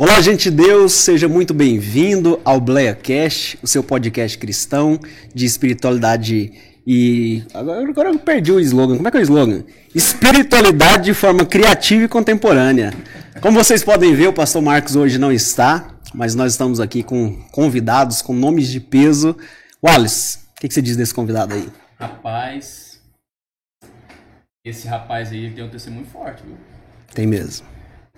Olá, gente de Deus, seja muito bem-vindo ao BleaCast, o seu podcast cristão de espiritualidade e. Agora, agora eu perdi o slogan. Como é que é o slogan? Espiritualidade de forma criativa e contemporânea. Como vocês podem ver, o pastor Marcos hoje não está, mas nós estamos aqui com convidados com nomes de peso. Wallace, o que, que você diz desse convidado aí? Rapaz, esse rapaz aí tem um testemunho forte, viu? Tem mesmo.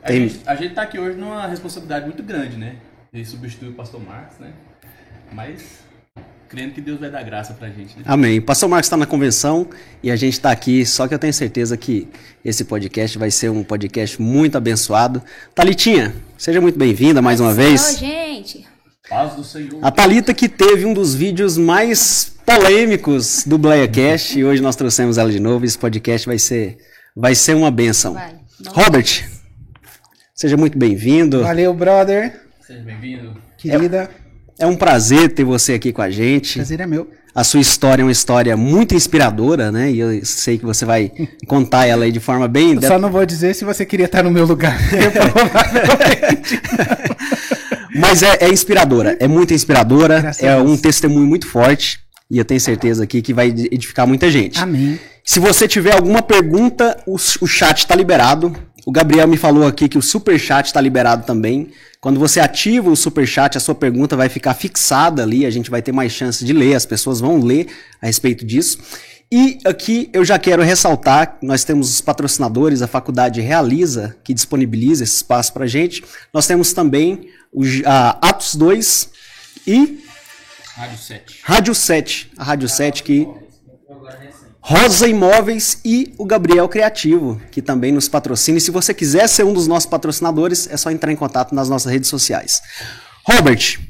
A, gente, a gente tá aqui hoje numa responsabilidade muito grande, né? Ele substitui o pastor Marcos, né? Mas crendo que Deus vai dar graça pra gente, né? Amém. O pastor Marcos está na convenção e a gente está aqui, só que eu tenho certeza que esse podcast vai ser um podcast muito abençoado. Talitinha, seja muito bem-vinda mais uma Oi, vez. gente. Paz do Senhor. A Talita que teve um dos vídeos mais polêmicos do BlayaCast e hoje nós trouxemos ela de novo. Esse podcast vai ser, vai ser uma benção. Vai. Robert, seja muito bem-vindo. Valeu, brother. Seja bem-vindo. Querida. É um prazer ter você aqui com a gente. Prazer é meu. A sua história é uma história muito inspiradora, né? E eu sei que você vai contar ela aí de forma bem. Eu só não vou dizer se você queria estar no meu lugar. Mas é, é inspiradora, é muito inspiradora, Graças é um testemunho muito forte. E eu tenho certeza aqui que vai edificar muita gente. Amém. Se você tiver alguma pergunta, o, o chat está liberado. O Gabriel me falou aqui que o super chat está liberado também. Quando você ativa o super chat, a sua pergunta vai ficar fixada ali, a gente vai ter mais chance de ler, as pessoas vão ler a respeito disso. E aqui eu já quero ressaltar, nós temos os patrocinadores, a faculdade Realiza, que disponibiliza esse espaço para gente. Nós temos também o a Atos 2 e Rádio 7. Rádio 7, a Rádio 7 que Rosa Imóveis e o Gabriel Criativo, que também nos patrocina. E se você quiser ser um dos nossos patrocinadores, é só entrar em contato nas nossas redes sociais. Robert,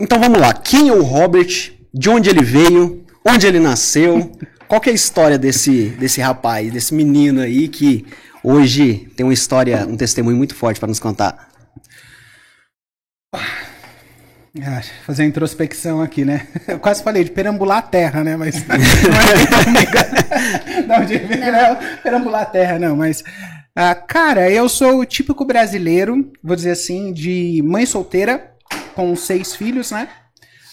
então vamos lá. Quem é o Robert? De onde ele veio? Onde ele nasceu? Qual é a história desse, desse rapaz, desse menino aí que hoje tem uma história, um testemunho muito forte para nos contar? Ah, fazer a introspecção aqui, né? Eu quase falei de perambular a terra, né? Mas. não, de não, perambular a terra, não, mas. ah, cara, eu sou o típico brasileiro, vou dizer assim, de mãe solteira, com seis filhos, né?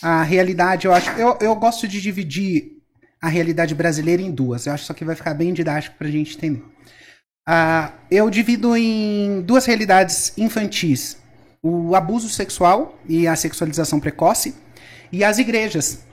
A realidade, eu acho. Eu, eu gosto de dividir a realidade brasileira em duas. Eu acho que isso aqui vai ficar bem didático pra gente entender. Ah, eu divido em duas realidades infantis: o abuso sexual e a sexualização precoce, e as igrejas.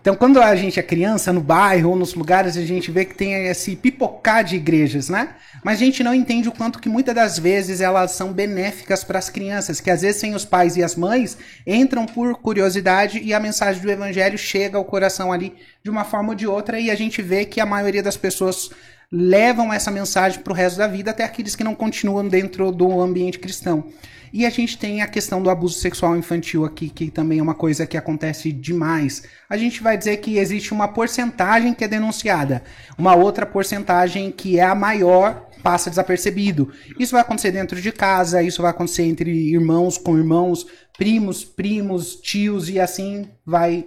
Então, quando a gente é criança, no bairro ou nos lugares, a gente vê que tem esse pipocar de igrejas, né? Mas a gente não entende o quanto que muitas das vezes elas são benéficas para as crianças, que às vezes sem os pais e as mães entram por curiosidade e a mensagem do evangelho chega ao coração ali de uma forma ou de outra e a gente vê que a maioria das pessoas levam essa mensagem para o resto da vida, até aqueles que não continuam dentro do ambiente cristão. E a gente tem a questão do abuso sexual infantil aqui, que também é uma coisa que acontece demais. A gente vai dizer que existe uma porcentagem que é denunciada, uma outra porcentagem que é a maior passa desapercebido. Isso vai acontecer dentro de casa, isso vai acontecer entre irmãos com irmãos, primos, primos, tios e assim vai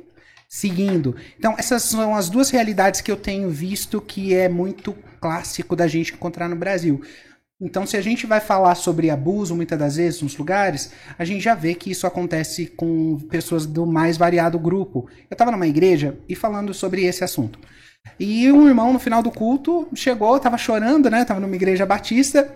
seguindo. Então, essas são as duas realidades que eu tenho visto que é muito clássico da gente encontrar no Brasil. Então, se a gente vai falar sobre abuso, muitas das vezes, nos lugares, a gente já vê que isso acontece com pessoas do mais variado grupo. Eu estava numa igreja e falando sobre esse assunto. E um irmão, no final do culto, chegou, estava chorando, né? Tava numa igreja batista.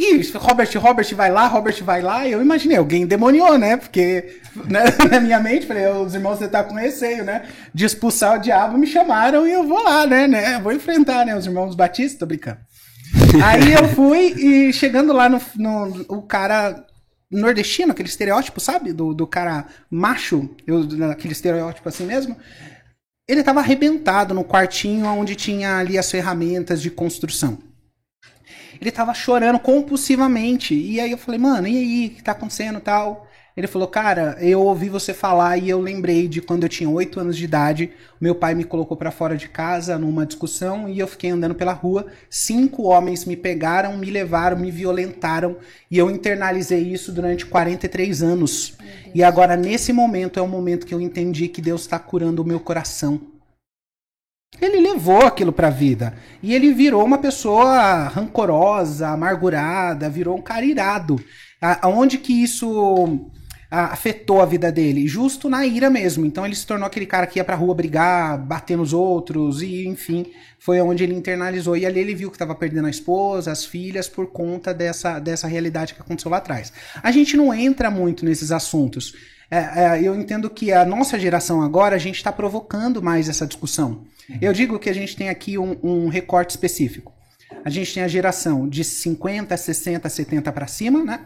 E Robert, Robert vai lá, Robert vai lá. E eu imaginei, alguém demoniou, né? Porque né, na minha mente, falei, os irmãos você tá com receio, né? De expulsar o diabo, me chamaram e eu vou lá, né? né? Vou enfrentar, né? Os irmãos batistas, tô brincando. Aí eu fui e chegando lá no, no o cara nordestino, aquele estereótipo, sabe? Do, do cara macho, eu, aquele estereótipo assim mesmo. Ele tava arrebentado no quartinho onde tinha ali as ferramentas de construção. Ele tava chorando compulsivamente. E aí eu falei, mano, e aí, o que tá acontecendo e tal? Ele falou, cara, eu ouvi você falar e eu lembrei de quando eu tinha 8 anos de idade, meu pai me colocou pra fora de casa numa discussão e eu fiquei andando pela rua. Cinco homens me pegaram, me levaram, me violentaram e eu internalizei isso durante 43 anos. E agora, nesse momento, é o momento que eu entendi que Deus está curando o meu coração. Ele levou aquilo pra vida. E ele virou uma pessoa rancorosa, amargurada, virou um cara irado. A- Aonde que isso a- afetou a vida dele? Justo na ira mesmo. Então ele se tornou aquele cara que ia pra rua brigar, bater nos outros, e enfim, foi onde ele internalizou. E ali ele viu que estava perdendo a esposa, as filhas, por conta dessa, dessa realidade que aconteceu lá atrás. A gente não entra muito nesses assuntos. É, é, eu entendo que a nossa geração agora, a gente está provocando mais essa discussão. Eu digo que a gente tem aqui um, um recorte específico. A gente tem a geração de 50, 60, 70 para cima, né?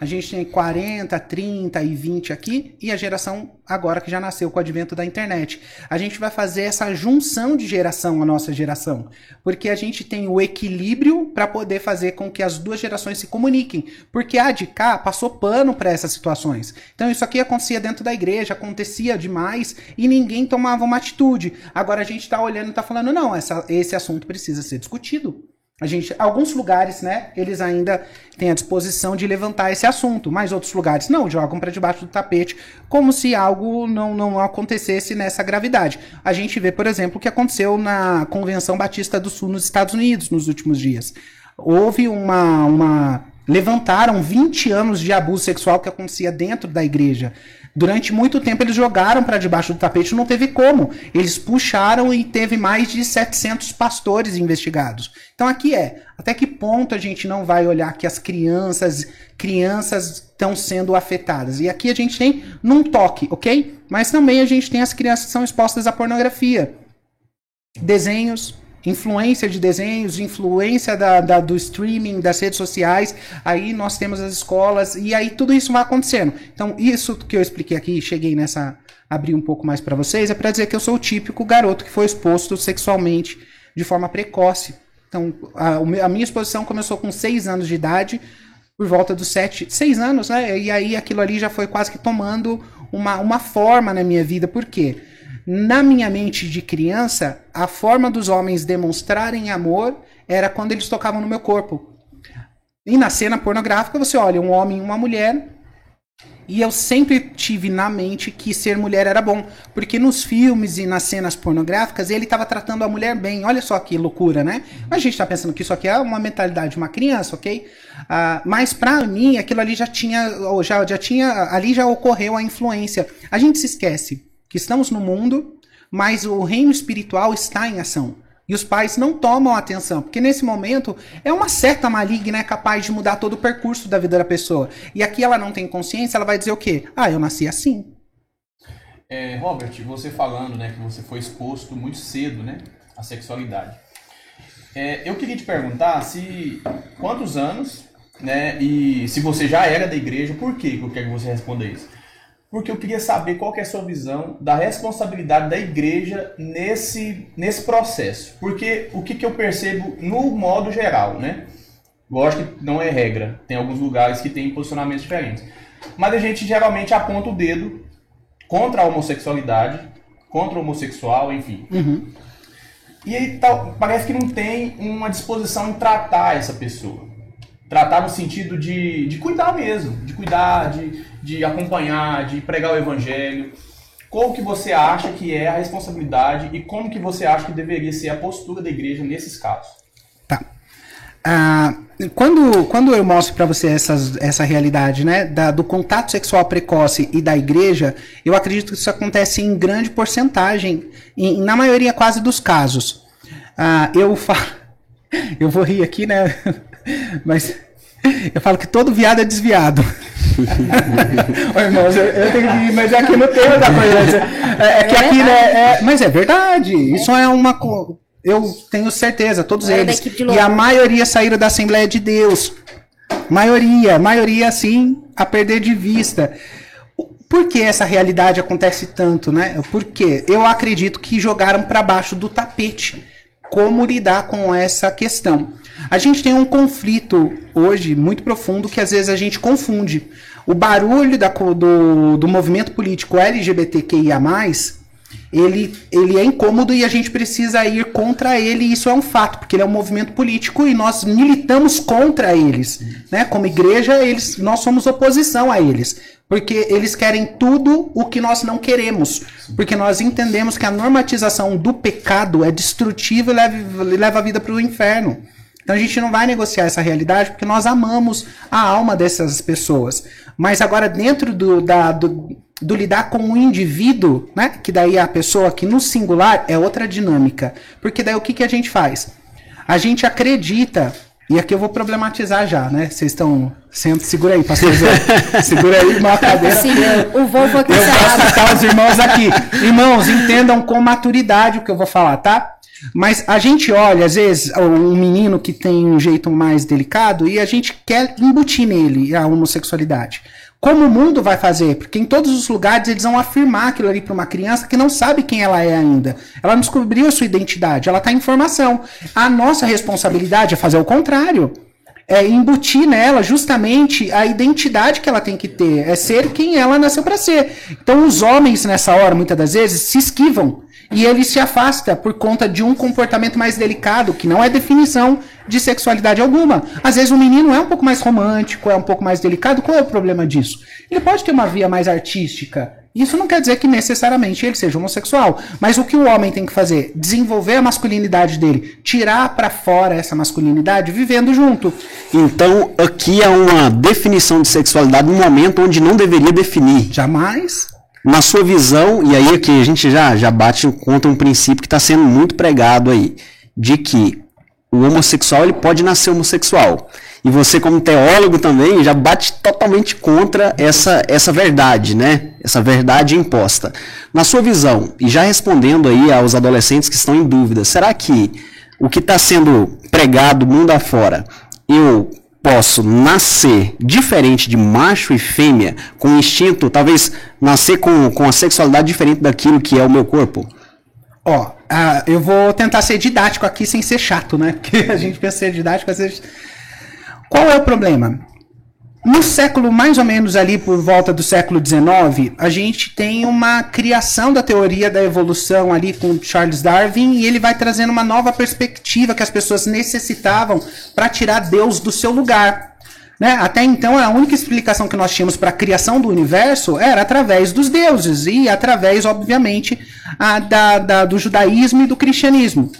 A gente tem 40, 30 e 20 aqui, e a geração agora que já nasceu com o advento da internet. A gente vai fazer essa junção de geração, a nossa geração, porque a gente tem o equilíbrio para poder fazer com que as duas gerações se comuniquem, porque a de cá passou pano para essas situações. Então isso aqui acontecia dentro da igreja, acontecia demais e ninguém tomava uma atitude. Agora a gente está olhando e está falando, não, essa, esse assunto precisa ser discutido. A gente, alguns lugares, né, eles ainda têm a disposição de levantar esse assunto, mas outros lugares não, jogam para debaixo do tapete, como se algo não, não acontecesse nessa gravidade. A gente vê, por exemplo, o que aconteceu na Convenção Batista do Sul nos Estados Unidos nos últimos dias. Houve uma, uma levantaram 20 anos de abuso sexual que acontecia dentro da igreja. Durante muito tempo eles jogaram para debaixo do tapete, não teve como. Eles puxaram e teve mais de 700 pastores investigados. Então aqui é, até que ponto a gente não vai olhar que as crianças, crianças estão sendo afetadas? E aqui a gente tem num toque, OK? Mas também a gente tem as crianças que são expostas à pornografia. Desenhos, influência de desenhos, influência da, da, do streaming, das redes sociais, aí nós temos as escolas, e aí tudo isso vai acontecendo. Então, isso que eu expliquei aqui, cheguei nessa. abrir um pouco mais para vocês, é para dizer que eu sou o típico garoto que foi exposto sexualmente de forma precoce. Então, a, a minha exposição começou com 6 anos de idade, por volta dos 7, 6 anos, né? E aí aquilo ali já foi quase que tomando uma, uma forma na minha vida. Por quê? Na minha mente de criança, a forma dos homens demonstrarem amor era quando eles tocavam no meu corpo. E na cena pornográfica, você olha um homem e uma mulher. E eu sempre tive na mente que ser mulher era bom. Porque nos filmes e nas cenas pornográficas, ele estava tratando a mulher bem. Olha só que loucura, né? A gente está pensando que isso aqui é uma mentalidade de uma criança, ok? Uh, mas para mim, aquilo ali já tinha, já, já tinha. Ali já ocorreu a influência. A gente se esquece que estamos no mundo, mas o reino espiritual está em ação. E os pais não tomam atenção, porque nesse momento é uma certa maligna é capaz de mudar todo o percurso da vida da pessoa. E aqui ela não tem consciência, ela vai dizer o quê? Ah, eu nasci assim. É, Robert, você falando, né, que você foi exposto muito cedo, né, à sexualidade. É, eu queria te perguntar se quantos anos, né, e se você já era da igreja, por quê que eu quero que você responda isso? Porque eu queria saber qual que é a sua visão da responsabilidade da igreja nesse, nesse processo. Porque o que, que eu percebo no modo geral, né? Lógico que não é regra, tem alguns lugares que tem posicionamentos diferentes. Mas a gente geralmente aponta o dedo contra a homossexualidade, contra o homossexual, enfim. Uhum. E aí tá, parece que não tem uma disposição em tratar essa pessoa. Tratar no sentido de, de cuidar mesmo, de cuidar, de, de acompanhar, de pregar o evangelho. Qual que você acha que é a responsabilidade e como que você acha que deveria ser a postura da igreja nesses casos? Tá. Ah, quando, quando eu mostro para você essas, essa realidade né, da, do contato sexual precoce e da igreja, eu acredito que isso acontece em grande porcentagem, em, na maioria quase dos casos. Ah, eu. Eu vou rir aqui, né? Mas eu falo que todo viado é desviado. Ô, irmãos, eu, eu, tenho que rir, mas é aqui no tema da coisa. É, é que aqui, né? É, mas é verdade. Isso é uma. Eu tenho certeza, todos Era eles. E a maioria saíram da Assembleia de Deus. Maioria, maioria, assim, a perder de vista. Por que essa realidade acontece tanto, né? Porque eu acredito que jogaram para baixo do tapete como lidar com essa questão. A gente tem um conflito hoje muito profundo que às vezes a gente confunde. O barulho da do, do movimento político LGBTQIA, ele, ele é incômodo e a gente precisa ir contra ele, e isso é um fato, porque ele é um movimento político e nós militamos contra eles. Né? Como igreja, eles, nós somos oposição a eles. Porque eles querem tudo o que nós não queremos. Porque nós entendemos que a normatização do pecado é destrutiva e leva, leva a vida para o inferno. Então a gente não vai negociar essa realidade porque nós amamos a alma dessas pessoas. Mas agora, dentro do, da, do, do lidar com o indivíduo, né? Que daí a pessoa que no singular é outra dinâmica. Porque daí o que, que a gente faz? A gente acredita e aqui eu vou problematizar já, né? Vocês estão. Senta, segura aí, pastor Zé. segura aí uma cadeira. Sim, o vovô aqui Eu vou citar os irmãos aqui. Irmãos, entendam com maturidade o que eu vou falar, tá? Mas a gente olha, às vezes, um menino que tem um jeito mais delicado e a gente quer embutir nele a homossexualidade. Como o mundo vai fazer? Porque em todos os lugares eles vão afirmar aquilo ali para uma criança que não sabe quem ela é ainda. Ela não descobriu a sua identidade, ela está em formação. A nossa responsabilidade é fazer o contrário. É embutir nela justamente a identidade que ela tem que ter, é ser quem ela nasceu para ser. Então os homens nessa hora, muitas das vezes, se esquivam e ele se afasta por conta de um comportamento mais delicado, que não é definição de sexualidade alguma. Às vezes o menino é um pouco mais romântico, é um pouco mais delicado. Qual é o problema disso? Ele pode ter uma via mais artística. Isso não quer dizer que necessariamente ele seja homossexual, mas o que o homem tem que fazer? Desenvolver a masculinidade dele, tirar para fora essa masculinidade vivendo junto. Então, aqui é uma definição de sexualidade num momento onde não deveria definir. Jamais na sua visão, e aí aqui a gente já, já bate contra um princípio que está sendo muito pregado aí, de que o homossexual ele pode nascer homossexual. E você, como teólogo também, já bate totalmente contra essa, essa verdade, né? Essa verdade imposta. Na sua visão, e já respondendo aí aos adolescentes que estão em dúvida, será que o que está sendo pregado mundo afora, eu posso nascer diferente de macho e fêmea, com instinto, talvez nascer com, com a sexualidade diferente daquilo que é o meu corpo? Ó, uh, eu vou tentar ser didático aqui sem ser chato, né? Porque a gente pensa ser didático às vezes. Qual é o problema? No século, mais ou menos ali por volta do século XIX, a gente tem uma criação da teoria da evolução ali com Charles Darwin e ele vai trazendo uma nova perspectiva que as pessoas necessitavam para tirar Deus do seu lugar. Né? Até então, a única explicação que nós tínhamos para a criação do universo era através dos deuses e através, obviamente, a, da, da, do judaísmo e do cristianismo.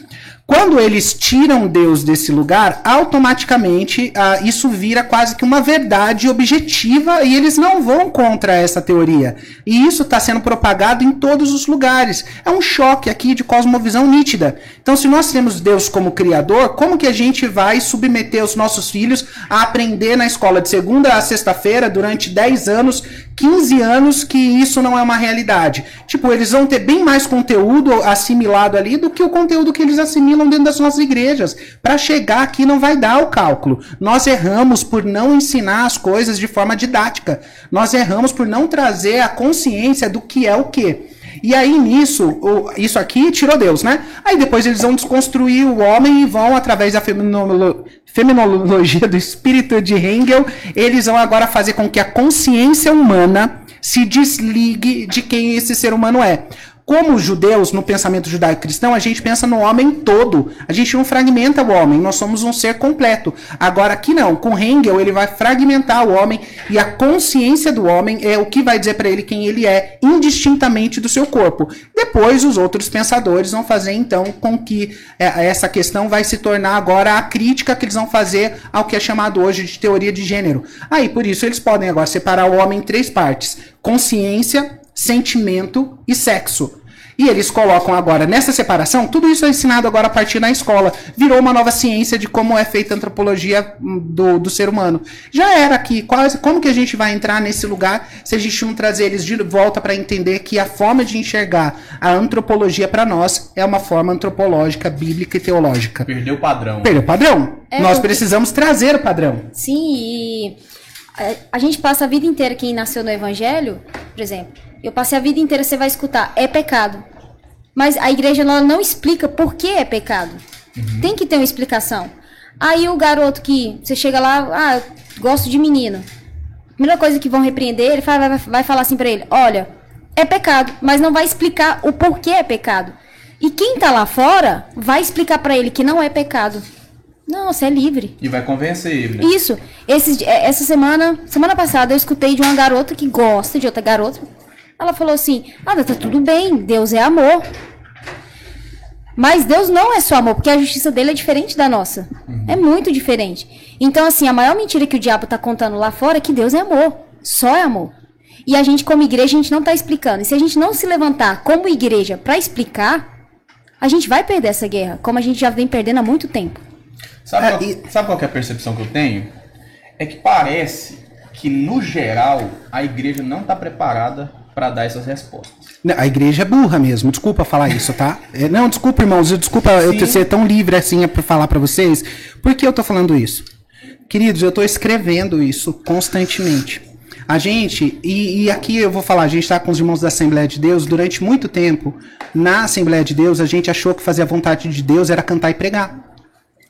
Quando eles tiram Deus desse lugar, automaticamente ah, isso vira quase que uma verdade objetiva e eles não vão contra essa teoria. E isso está sendo propagado em todos os lugares. É um choque aqui de cosmovisão nítida. Então, se nós temos Deus como criador, como que a gente vai submeter os nossos filhos a aprender na escola de segunda a sexta-feira durante 10 anos 15 anos que isso não é uma realidade. Tipo, eles vão ter bem mais conteúdo assimilado ali do que o conteúdo que eles assimilam dentro das nossas igrejas. Para chegar aqui não vai dar o cálculo. Nós erramos por não ensinar as coisas de forma didática. Nós erramos por não trazer a consciência do que é o que. E aí nisso, isso aqui tirou Deus, né? Aí depois eles vão desconstruir o homem e vão, através da feminologia do espírito de Hegel, eles vão agora fazer com que a consciência humana se desligue de quem esse ser humano é. Como judeus, no pensamento judaico-cristão, a gente pensa no homem todo. A gente não fragmenta o homem, nós somos um ser completo. Agora, aqui não. Com Hegel, ele vai fragmentar o homem e a consciência do homem é o que vai dizer para ele quem ele é, indistintamente do seu corpo. Depois, os outros pensadores vão fazer, então, com que é, essa questão vai se tornar agora a crítica que eles vão fazer ao que é chamado hoje de teoria de gênero. Aí, por isso, eles podem agora separar o homem em três partes: consciência, sentimento e sexo. E eles colocam agora nessa separação, tudo isso é ensinado agora a partir da escola. Virou uma nova ciência de como é feita a antropologia hum, do, do ser humano. Já era aqui, quase, como que a gente vai entrar nesse lugar se a gente não trazer eles de volta para entender que a forma de enxergar a antropologia para nós é uma forma antropológica, bíblica e teológica. Perdeu o padrão. Perdeu o padrão. É, nós precisamos trazer o padrão. Sim, e a gente passa a vida inteira, quem nasceu no evangelho, por exemplo, eu passei a vida inteira, você vai escutar, é pecado. Mas a igreja ela não explica por que é pecado. Uhum. Tem que ter uma explicação. Aí o garoto que você chega lá, ah, gosto de menino. Primeira coisa que vão repreender, ele vai, vai, vai falar assim para ele: olha, é pecado, mas não vai explicar o porquê é pecado. E quem tá lá fora vai explicar para ele que não é pecado. Não, você é livre. E vai convencer ele. Né? Isso. Esse, é, essa semana, semana passada, eu escutei de uma garota que gosta de outra garota ela falou assim: Ah, tá tudo bem, Deus é amor. Mas Deus não é só amor, porque a justiça dele é diferente da nossa. É muito diferente. Então, assim, a maior mentira que o diabo tá contando lá fora é que Deus é amor. Só é amor. E a gente, como igreja, a gente não tá explicando. E se a gente não se levantar como igreja para explicar, a gente vai perder essa guerra, como a gente já vem perdendo há muito tempo. Sabe, É, qual, e- sabe qual que é a percepção que eu tenho? É que parece que, no geral, a igreja não está preparada para dar essas respostas. A igreja é burra mesmo, desculpa falar isso, tá? É, não, desculpa, irmãos, eu- desculpa eu Sim. ter- ser tão livre assim para falar para vocês. Por que eu tô falando isso? Queridos, eu tô escrevendo isso constantemente. A gente, e, e aqui eu vou falar, a gente tá com os irmãos da Assembleia de Deus, durante muito tempo, na Assembleia de Deus, a gente achou que fazer a vontade de Deus era cantar e pregar.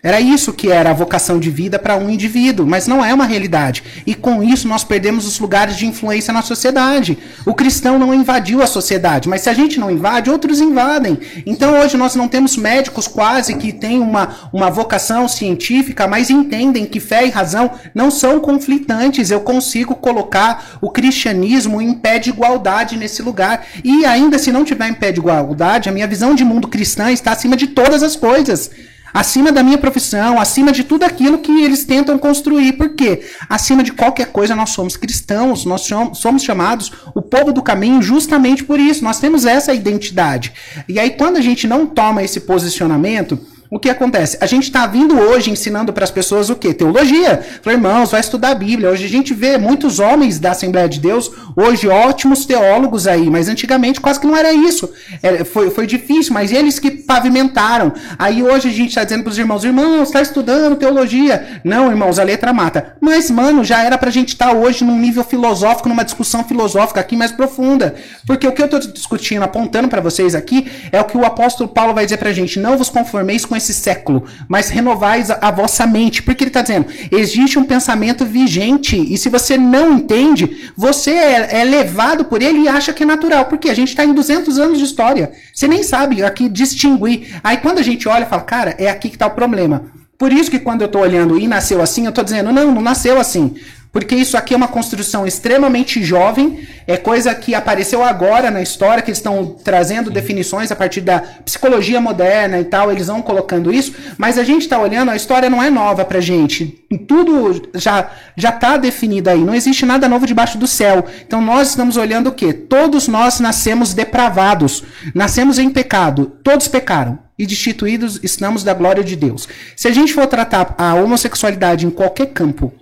Era isso que era a vocação de vida para um indivíduo, mas não é uma realidade. E com isso nós perdemos os lugares de influência na sociedade. O cristão não invadiu a sociedade, mas se a gente não invade, outros invadem. Então hoje nós não temos médicos quase que têm uma, uma vocação científica, mas entendem que fé e razão não são conflitantes. Eu consigo colocar o cristianismo em pé de igualdade nesse lugar. E ainda se não tiver em pé de igualdade, a minha visão de mundo cristã está acima de todas as coisas. Acima da minha profissão, acima de tudo aquilo que eles tentam construir. Por quê? Acima de qualquer coisa, nós somos cristãos, nós somos chamados o povo do caminho justamente por isso. Nós temos essa identidade. E aí, quando a gente não toma esse posicionamento, o que acontece? A gente está vindo hoje ensinando para as pessoas o quê? Teologia. Falei, irmãos, vai estudar a Bíblia. Hoje a gente vê muitos homens da Assembleia de Deus, hoje ótimos teólogos aí, mas antigamente quase que não era isso. Era- foi, foi difícil, mas eles que pavimentaram. Aí hoje a gente está dizendo para os irmãos, irmãos, está estudando teologia. Não, irmãos, a letra mata. Mas, mano, já era para a gente estar hoje num nível filosófico, numa discussão filosófica aqui mais profunda. Porque o que eu estou discutindo, apontando para vocês aqui, é o que o apóstolo Paulo vai dizer para a gente, não vos conformeis com esse século, mas renovais a, a vossa mente. Porque ele está dizendo, existe um pensamento vigente, e se você não entende, você é, é levado por ele e acha que é natural. Porque a gente está em 200 anos de história. Você nem sabe aqui distinguir. Aí quando a gente olha, fala, cara, é aqui que está o problema. Por isso que quando eu estou olhando e nasceu assim, eu estou dizendo, não, não nasceu assim. Porque isso aqui é uma construção extremamente jovem, é coisa que apareceu agora na história, que eles estão trazendo definições a partir da psicologia moderna e tal, eles vão colocando isso, mas a gente está olhando, a história não é nova pra gente. Tudo já já está definido aí, não existe nada novo debaixo do céu. Então nós estamos olhando o quê? Todos nós nascemos depravados, nascemos em pecado, todos pecaram e destituídos estamos da glória de Deus. Se a gente for tratar a homossexualidade em qualquer campo,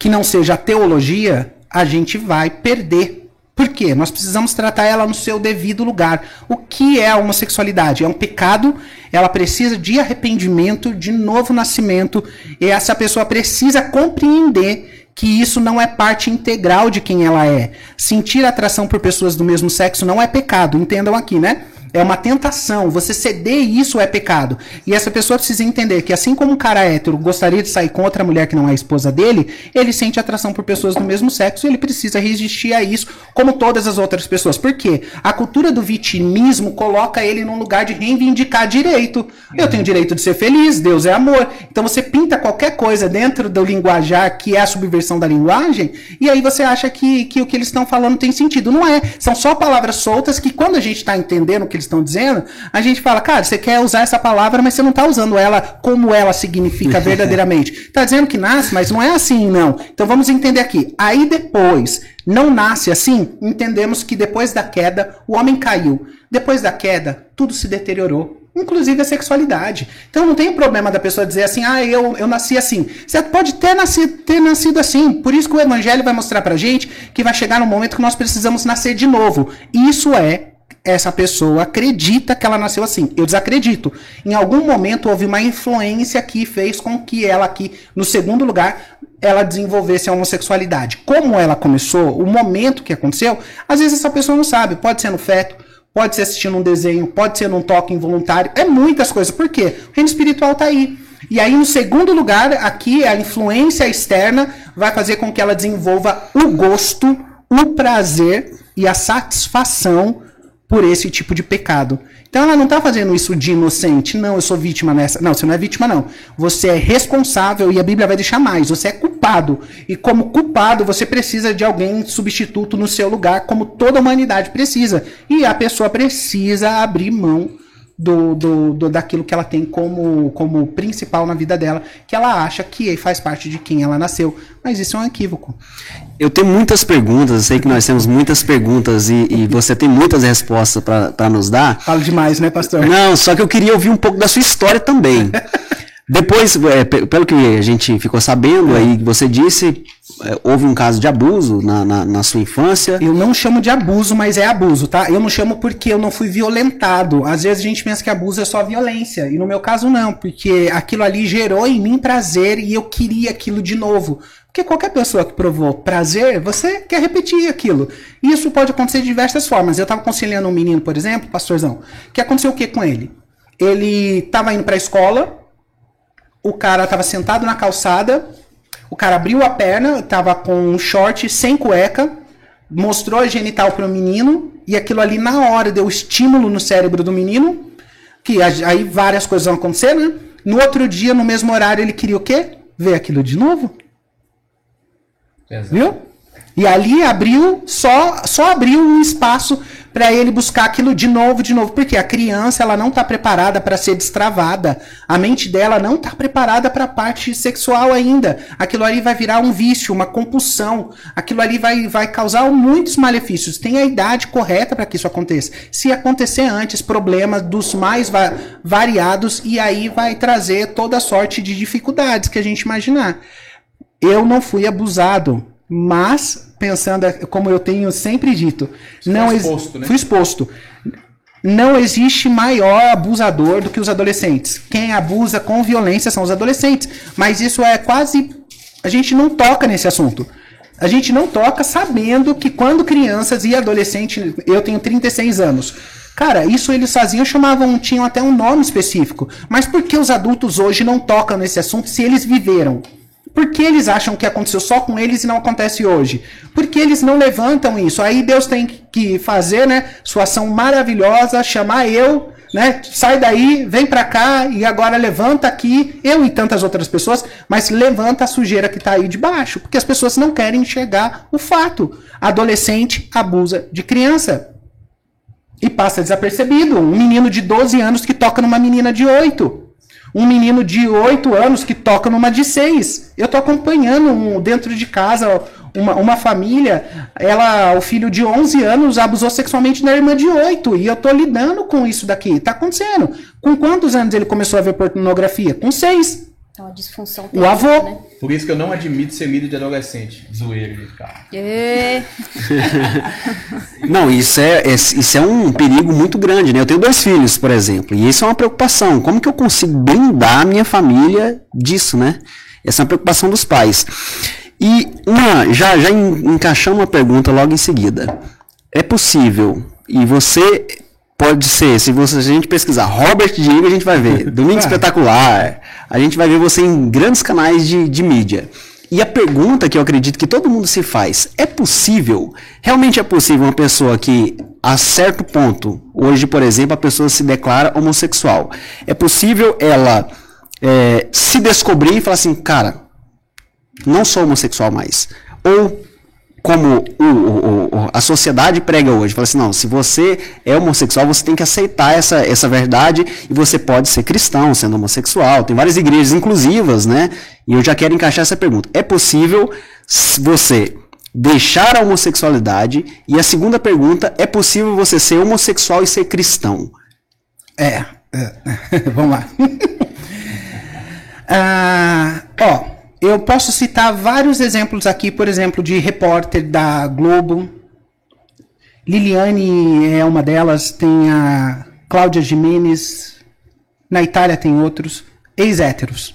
que não seja a teologia, a gente vai perder. Por quê? Nós precisamos tratar ela no seu devido lugar. O que é a homossexualidade? É um pecado, ela precisa de arrependimento, de novo nascimento, e essa pessoa precisa compreender que isso não é parte integral de quem ela é. Sentir atração por pessoas do mesmo sexo não é pecado, entendam aqui, né? É uma tentação. Você ceder isso é pecado. E essa pessoa precisa entender que, assim como um cara hétero gostaria de sair com outra mulher que não é a esposa dele, ele sente atração por pessoas do mesmo sexo e ele precisa resistir a isso, como todas as outras pessoas. Por quê? A cultura do vitimismo coloca ele num lugar de reivindicar direito. Eu tenho direito de ser feliz, Deus é amor. Então você pinta qualquer coisa dentro do linguajar que é a subversão da linguagem, e aí você acha que, que o que eles estão falando tem sentido. Não é. São só palavras soltas que, quando a gente está entendendo o que eles estão dizendo, a gente fala, cara, você quer usar essa palavra, mas você não está usando ela como ela significa verdadeiramente. Está dizendo que nasce, mas não é assim, não. Então vamos entender aqui. Aí depois, não nasce assim, entendemos que depois da queda, o homem caiu. Depois da queda, tudo se deteriorou. Inclusive a sexualidade. Então não tem problema da pessoa dizer assim, ah, eu, eu nasci assim. Você pode ter nascido, ter nascido assim. Por isso que o evangelho vai mostrar pra gente que vai chegar no momento que nós precisamos nascer de novo. Isso é essa pessoa acredita que ela nasceu assim. Eu desacredito. Em algum momento houve uma influência que fez com que ela aqui, no segundo lugar, ela desenvolvesse a homossexualidade. Como ela começou, o momento que aconteceu, às vezes essa pessoa não sabe. Pode ser no feto, pode ser assistindo um desenho, pode ser num toque involuntário. É muitas coisas. Por quê? O reino espiritual tá aí. E aí, no segundo lugar, aqui a influência externa vai fazer com que ela desenvolva o gosto, o prazer e a satisfação por esse tipo de pecado. Então ela não está fazendo isso de inocente. Não, eu sou vítima nessa. Não, você não é vítima, não. Você é responsável e a Bíblia vai deixar mais. Você é culpado. E como culpado, você precisa de alguém substituto no seu lugar, como toda a humanidade precisa. E a pessoa precisa abrir mão do, do, do, daquilo que ela tem como, como principal na vida dela, que ela acha que faz parte de quem ela nasceu. Mas isso é um equívoco. Eu tenho muitas perguntas, eu sei que nós temos muitas perguntas e, e você tem muitas respostas para nos dar. Falo demais, né, pastor? Não, só que eu queria ouvir um pouco da sua história também. Depois, é, pelo que a gente ficou sabendo, aí você disse, houve um caso de abuso na, na, na, sua infância. Eu não chamo de abuso, mas é abuso, tá? Eu não chamo porque eu não fui violentado. Às vezes a gente pensa que abuso é só violência. E no meu caso, não, porque aquilo ali gerou em mim prazer e eu queria aquilo de novo. Porque qualquer pessoa que provou prazer, você quer repetir aquilo. Isso pode acontecer de diversas formas. Eu estava conciliando um menino, por exemplo, pastorzão, que aconteceu o que com ele? Ele estava indo para a escola, o cara estava sentado na calçada, o cara abriu a perna, estava com um short sem cueca, mostrou a genital para o menino, e aquilo ali na hora deu estímulo no cérebro do menino, que aí várias coisas vão acontecer, né? No outro dia, no mesmo horário, ele queria o quê? Ver aquilo de novo. Exato. Viu? E ali abriu, só, só abriu um espaço para ele buscar aquilo de novo, de novo, porque a criança ela não está preparada para ser destravada, a mente dela não está preparada para a parte sexual ainda. Aquilo ali vai virar um vício, uma compulsão, aquilo ali vai, vai causar muitos malefícios. Tem a idade correta para que isso aconteça. Se acontecer antes, problemas dos mais va variados e aí vai trazer toda sorte de dificuldades que a gente imaginar. Eu não fui abusado, mas pensando como eu tenho sempre dito, Você não exposto, né? fui exposto. Não existe maior abusador do que os adolescentes. Quem abusa com violência são os adolescentes. Mas isso é quase. A gente não toca nesse assunto. A gente não toca sabendo que quando crianças e adolescentes. Eu tenho 36 anos. Cara, isso eles faziam, chamavam, tinham até um nome específico. Mas por que os adultos hoje não tocam nesse assunto se eles viveram? Por que eles acham que aconteceu só com eles e não acontece hoje? Porque eles não levantam isso. Aí Deus tem que fazer, né, sua ação maravilhosa, chamar eu, né, sai daí, vem para cá e agora levanta aqui, eu e tantas outras pessoas, mas levanta a sujeira que tá aí de baixo, porque as pessoas não querem enxergar o fato. Adolescente abusa de criança. E passa desapercebido. Um menino de 12 anos que toca numa menina de 8 um menino de 8 anos que toca numa de 6. Eu tô acompanhando um, dentro de casa uma, uma família, ela, o filho de 11 anos abusou sexualmente da irmã de 8 e eu tô lidando com isso daqui. Tá acontecendo. Com quantos anos ele começou a ver pornografia? Com 6. É uma disfunção. O avô. Né? Por isso que eu não admito ser mídia de adolescente. Zoeiro de carro. É. não, isso é, é, isso é um perigo muito grande, né? Eu tenho dois filhos, por exemplo, e isso é uma preocupação. Como que eu consigo blindar a minha família disso, né? Essa é uma preocupação dos pais. E uma, já, já encaixando uma pergunta logo em seguida. É possível, e você pode ser, se, você, se a gente pesquisar Robert Diego, a gente vai ver. Domingo. Espetacular. A gente vai ver você em grandes canais de, de mídia. E a pergunta que eu acredito que todo mundo se faz: é possível? Realmente é possível uma pessoa que, a certo ponto, hoje, por exemplo, a pessoa se declara homossexual. É possível ela é, se descobrir e falar assim, cara, não sou homossexual mais. Ou como o, o, o, a sociedade prega hoje. Fala assim, não, se você é homossexual, você tem que aceitar essa, essa verdade e você pode ser cristão sendo homossexual. Tem várias igrejas inclusivas, né? E eu já quero encaixar essa pergunta. É possível você deixar a homossexualidade? E a segunda pergunta, é possível você ser homossexual e ser cristão? É, é vamos lá. ah, ó eu posso citar vários exemplos aqui, por exemplo, de repórter da Globo. Liliane é uma delas, tem a Cláudia Jimenez, na Itália tem outros, ex-héteros.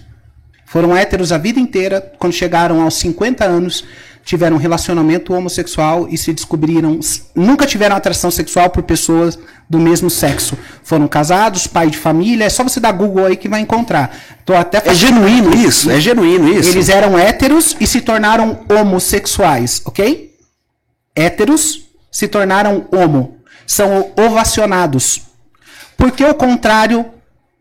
Foram héteros a vida inteira, quando chegaram aos 50 anos, tiveram um relacionamento homossexual e se descobriram, nunca tiveram atração sexual por pessoas do mesmo sexo. Foram casados, pai de família, é só você dar Google aí que vai encontrar. Tô até é genuíno isso, é genuíno isso. Eles eram héteros e se tornaram homossexuais, ok? Héteros se tornaram homo. São ovacionados. Porque o contrário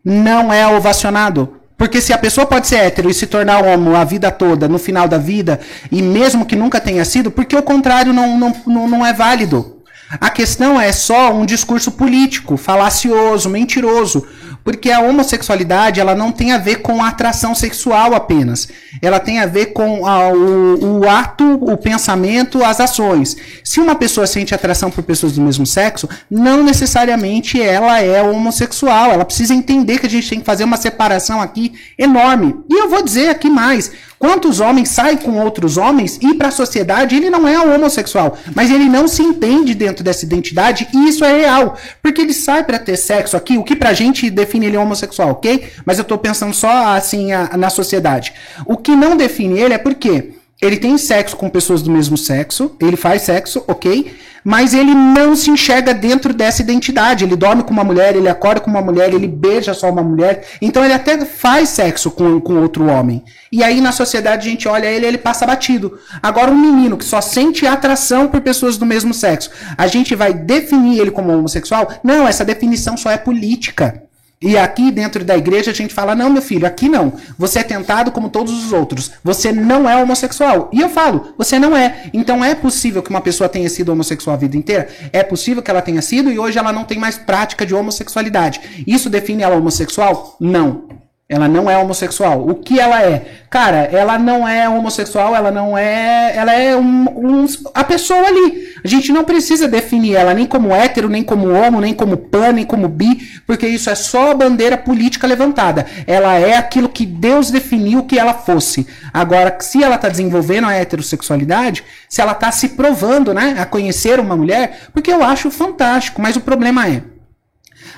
não é ovacionado. Porque se a pessoa pode ser hétero e se tornar homo a vida toda, no final da vida, e mesmo que nunca tenha sido, porque o contrário não, não, não, não é válido. A questão é só um discurso político, falacioso, mentiroso, porque a homossexualidade ela não tem a ver com a atração sexual apenas. Ela tem a ver com a, o, o, ato, o pensamento, as ações. Se uma pessoa sente atração por pessoas do mesmo sexo, não necessariamente ela é homossexual. Ela precisa entender que a gente tem que fazer uma separação aqui enorme. E eu vou dizer aqui mais. Quantos homens saem com outros homens e para a sociedade ele não é homossexual, mas ele não se entende dentro dessa identidade e isso é real, porque ele sai para ter sexo aqui, o que pra gente define ele homossexual, ok? Mas eu tô pensando só assim a, na sociedade. O que não define ele é porque ele tem sexo com pessoas do mesmo sexo, ele faz sexo, ok? Mas ele não se enxerga dentro dessa identidade. Ele dorme com uma mulher, ele acorda com uma mulher, ele beija só uma mulher. Então ele até faz sexo com, com outro homem. E aí na sociedade a gente olha ele ele passa batido. Agora um menino que só sente atração por pessoas do mesmo sexo, a gente vai definir ele como homossexual? Não, essa definição só é política. E aqui dentro da igreja a gente fala: não, meu filho, aqui não. Você é tentado como todos os outros. Você não é homossexual. E eu falo: você não é. Então é possível que uma pessoa tenha sido homossexual a vida inteira? É possível que ela tenha sido e hoje ela não tem mais prática de homossexualidade. Isso define ela homossexual? Não. Ela não é homossexual. O que ela é? Cara, ela não é homossexual, ela não é. Ela é um, um, a pessoa ali. A gente não precisa definir ela nem como hétero, nem como homo, nem como pan, nem como bi, porque isso é só a bandeira política levantada. Ela é aquilo que Deus definiu que ela fosse. Agora, se ela está desenvolvendo a heterossexualidade, se ela está se provando né, a conhecer uma mulher, porque eu acho fantástico, mas o problema é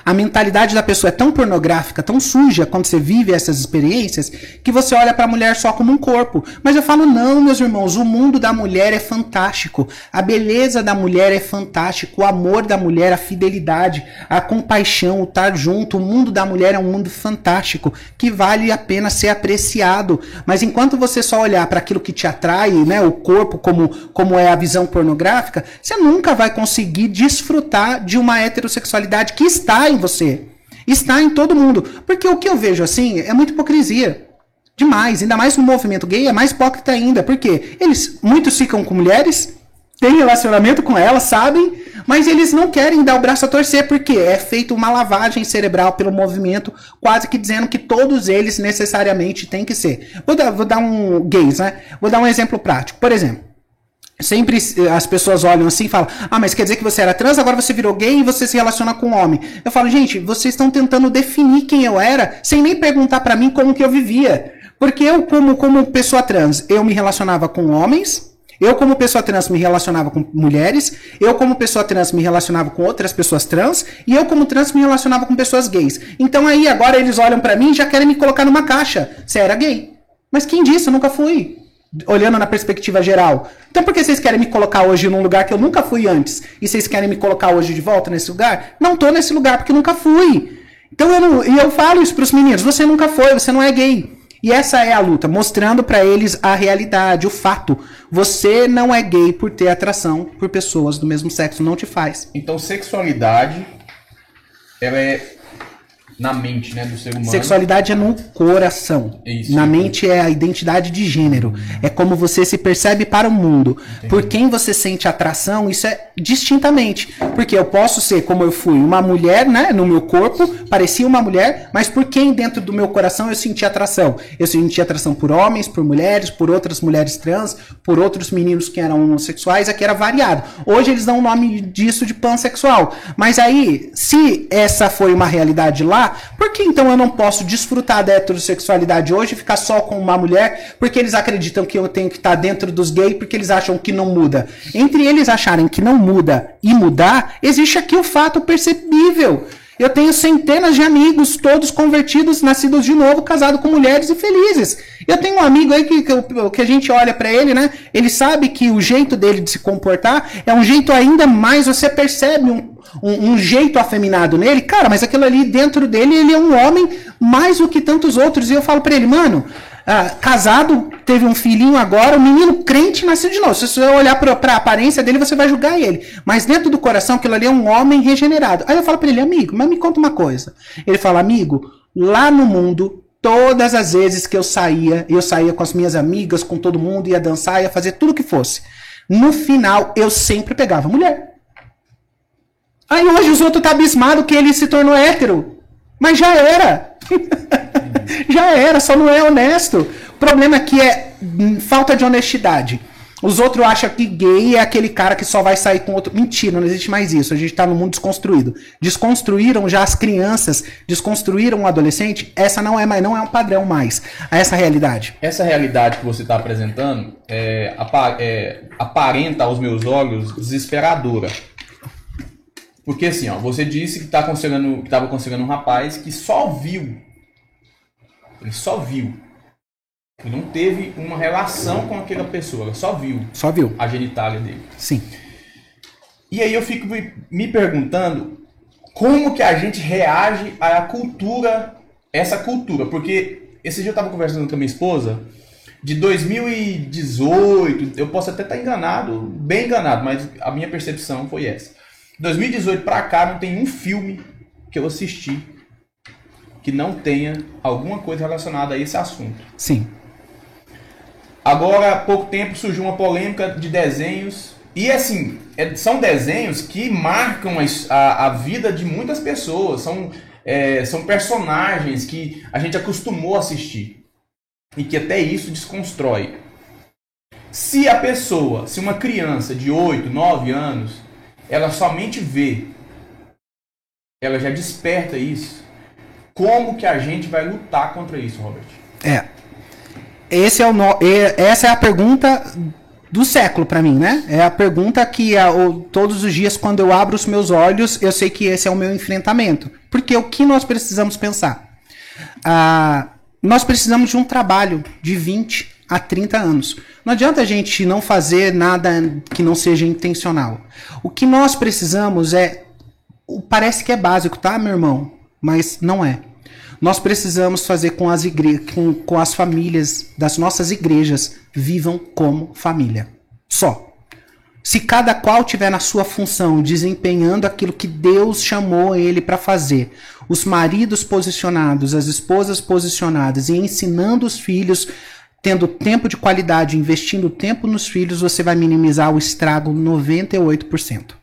a mentalidade da pessoa é tão pornográfica, tão suja quando você vive essas experiências, que você olha para a mulher só como um corpo. Mas eu falo, não, meus irmãos, o mundo da mulher é fantástico. A beleza da mulher é fantástico. O amor da mulher, a fidelidade, a compaixão, o estar junto. O mundo da mulher é um mundo fantástico que vale a pena ser apreciado. Mas enquanto você só olhar para aquilo que te atrai, né, o corpo como, como é a visão pornográfica, você nunca vai conseguir desfrutar de uma heterossexualidade que está em em você. Está em todo mundo. Porque o que eu vejo assim é muita hipocrisia. Demais. Ainda mais no movimento gay é mais hipócrita ainda. Porque eles, muitos ficam com mulheres, têm relacionamento com elas, sabem, mas eles não querem dar o braço a torcer, porque é feita uma lavagem cerebral pelo movimento, quase que dizendo que todos eles necessariamente têm que ser. Vou dar, vou dar um gays, né? Vou dar um exemplo prático. Por exemplo, Sempre as pessoas olham assim e falam: Ah, mas quer dizer que você era trans, agora você virou gay e você se relaciona com homem. Eu falo, gente, vocês estão tentando definir quem eu era sem nem perguntar para mim como que eu vivia. Porque eu, como, como pessoa trans, eu me relacionava com homens, eu, como pessoa trans, me relacionava com mulheres, eu, como pessoa trans, me relacionava com outras pessoas trans, e eu, como trans, me relacionava com pessoas gays. Então aí agora eles olham para mim e já querem me colocar numa caixa. Você era gay. Mas quem disse? Eu nunca fui olhando na perspectiva geral. Então por que vocês querem me colocar hoje num lugar que eu nunca fui antes? E vocês querem me colocar hoje de volta nesse lugar? Não tô nesse lugar porque nunca fui. Então eu não, e eu falo isso pros meninos, você nunca foi, você não é gay. E essa é a luta, mostrando para eles a realidade, o fato. Você não é gay por ter atração por pessoas do mesmo sexo, não te faz. Então sexualidade ela é na mente, né, do ser humano. Sexualidade é no coração. Isso, na mente é a identidade de gênero. É como você se percebe para o mundo. Entendi. Por quem você sente atração, isso é distintamente. Porque eu posso ser, como eu fui, uma mulher, né, no meu corpo, parecia uma mulher, mas por quem dentro do meu coração eu senti atração? Eu senti atração por homens, por mulheres, por outras mulheres trans, por outros meninos que eram homossexuais, aqui era variado. Hoje eles dão o nome disso de pansexual. Mas aí, se essa foi uma realidade lá, por que então eu não posso desfrutar da heterossexualidade hoje e ficar só com uma mulher porque eles acreditam que eu tenho que estar dentro dos gays porque eles acham que não muda? Entre eles acharem que não muda e mudar, existe aqui o fato percebível. Eu tenho centenas de amigos, todos convertidos, nascidos de novo, casados com mulheres e felizes. Eu tenho um amigo aí que, que, que a gente olha para ele, né? Ele sabe que o jeito dele de se comportar é um jeito ainda mais, você percebe um, um, um, jeito afeminado nele, cara, mas aquilo ali dentro dele, ele é um homem mais do que tantos outros. E eu falo para ele, mano, ah, casado, teve um filhinho agora, o um menino crente nasceu de novo. Se você olhar para a aparência dele, você vai julgar ele. Mas dentro do coração, aquilo ali é um homem regenerado. Aí eu falo para ele, amigo, mas me conta uma coisa. Ele fala, amigo, lá no mundo, todas as vezes que eu saía, eu saía com as minhas amigas, com todo mundo, ia dançar, ia fazer tudo que fosse. No final, eu sempre pegava mulher. Aí hoje os outros tá abismado que ele se tornou hétero. Mas já era. já era, só não é honesto. O problema aqui é hum, falta de honestidade. Os outros acham que gay é aquele cara que só vai sair com outro. Mentira, não existe mais isso. A gente tá no mundo desconstruído. Desconstruíram já as crianças, desconstruíram o adolescente. Essa não é mais, não é um padrão mais. Essa realidade. Essa realidade que você está apresentando é, é, aparenta aos meus olhos desesperadora. Porque assim, ó, você disse que tá estava aconselhando um rapaz que só viu. Ele só viu. Ele não teve uma relação com aquela pessoa, ele só viu Só viu? a genitália dele. Sim. E aí eu fico me, perguntando como que a gente reage à cultura, essa cultura, porque esse dia eu estava conversando com a minha esposa, de 2018, eu posso até estar enganado, bem enganado, mas a minha percepção foi essa. 2018 pra cá não tem um filme que eu assisti que não tenha alguma coisa relacionada a esse assunto. Sim. Agora, há pouco tempo surgiu uma polêmica de desenhos. E assim, é- são desenhos que marcam a a vida de muitas pessoas. São, é, são personagens que a gente acostumou a assistir. E que até isso desconstrói. Se a pessoa, se uma criança de 8, 9 anos, ela somente vê, ela já desperta isso. Como que a gente vai lutar contra isso, Robert? É. Esse é o no... é- Essa é a pergunta do século pra mim, né? É a pergunta que a- o- todos os dias, quando eu abro os meus olhos, eu sei que esse é o meu enfrentamento. Porque o que nós precisamos pensar? Ah, nós precisamos de um trabalho de 20 a 30 anos. Não adianta a gente não fazer nada que não seja intencional. O que nós precisamos é. Parece que é básico, tá, meu irmão? Mas não é. Nós precisamos fazer com as, igre com, com as famílias das nossas igrejas vivam como família. Só. Se cada qual tiver na sua função, desempenhando aquilo que Deus chamou ele para fazer, os maridos posicionados, as esposas posicionadas e ensinando os filhos, tendo tempo de qualidade, investindo tempo nos filhos, você vai minimizar o estrago 98%.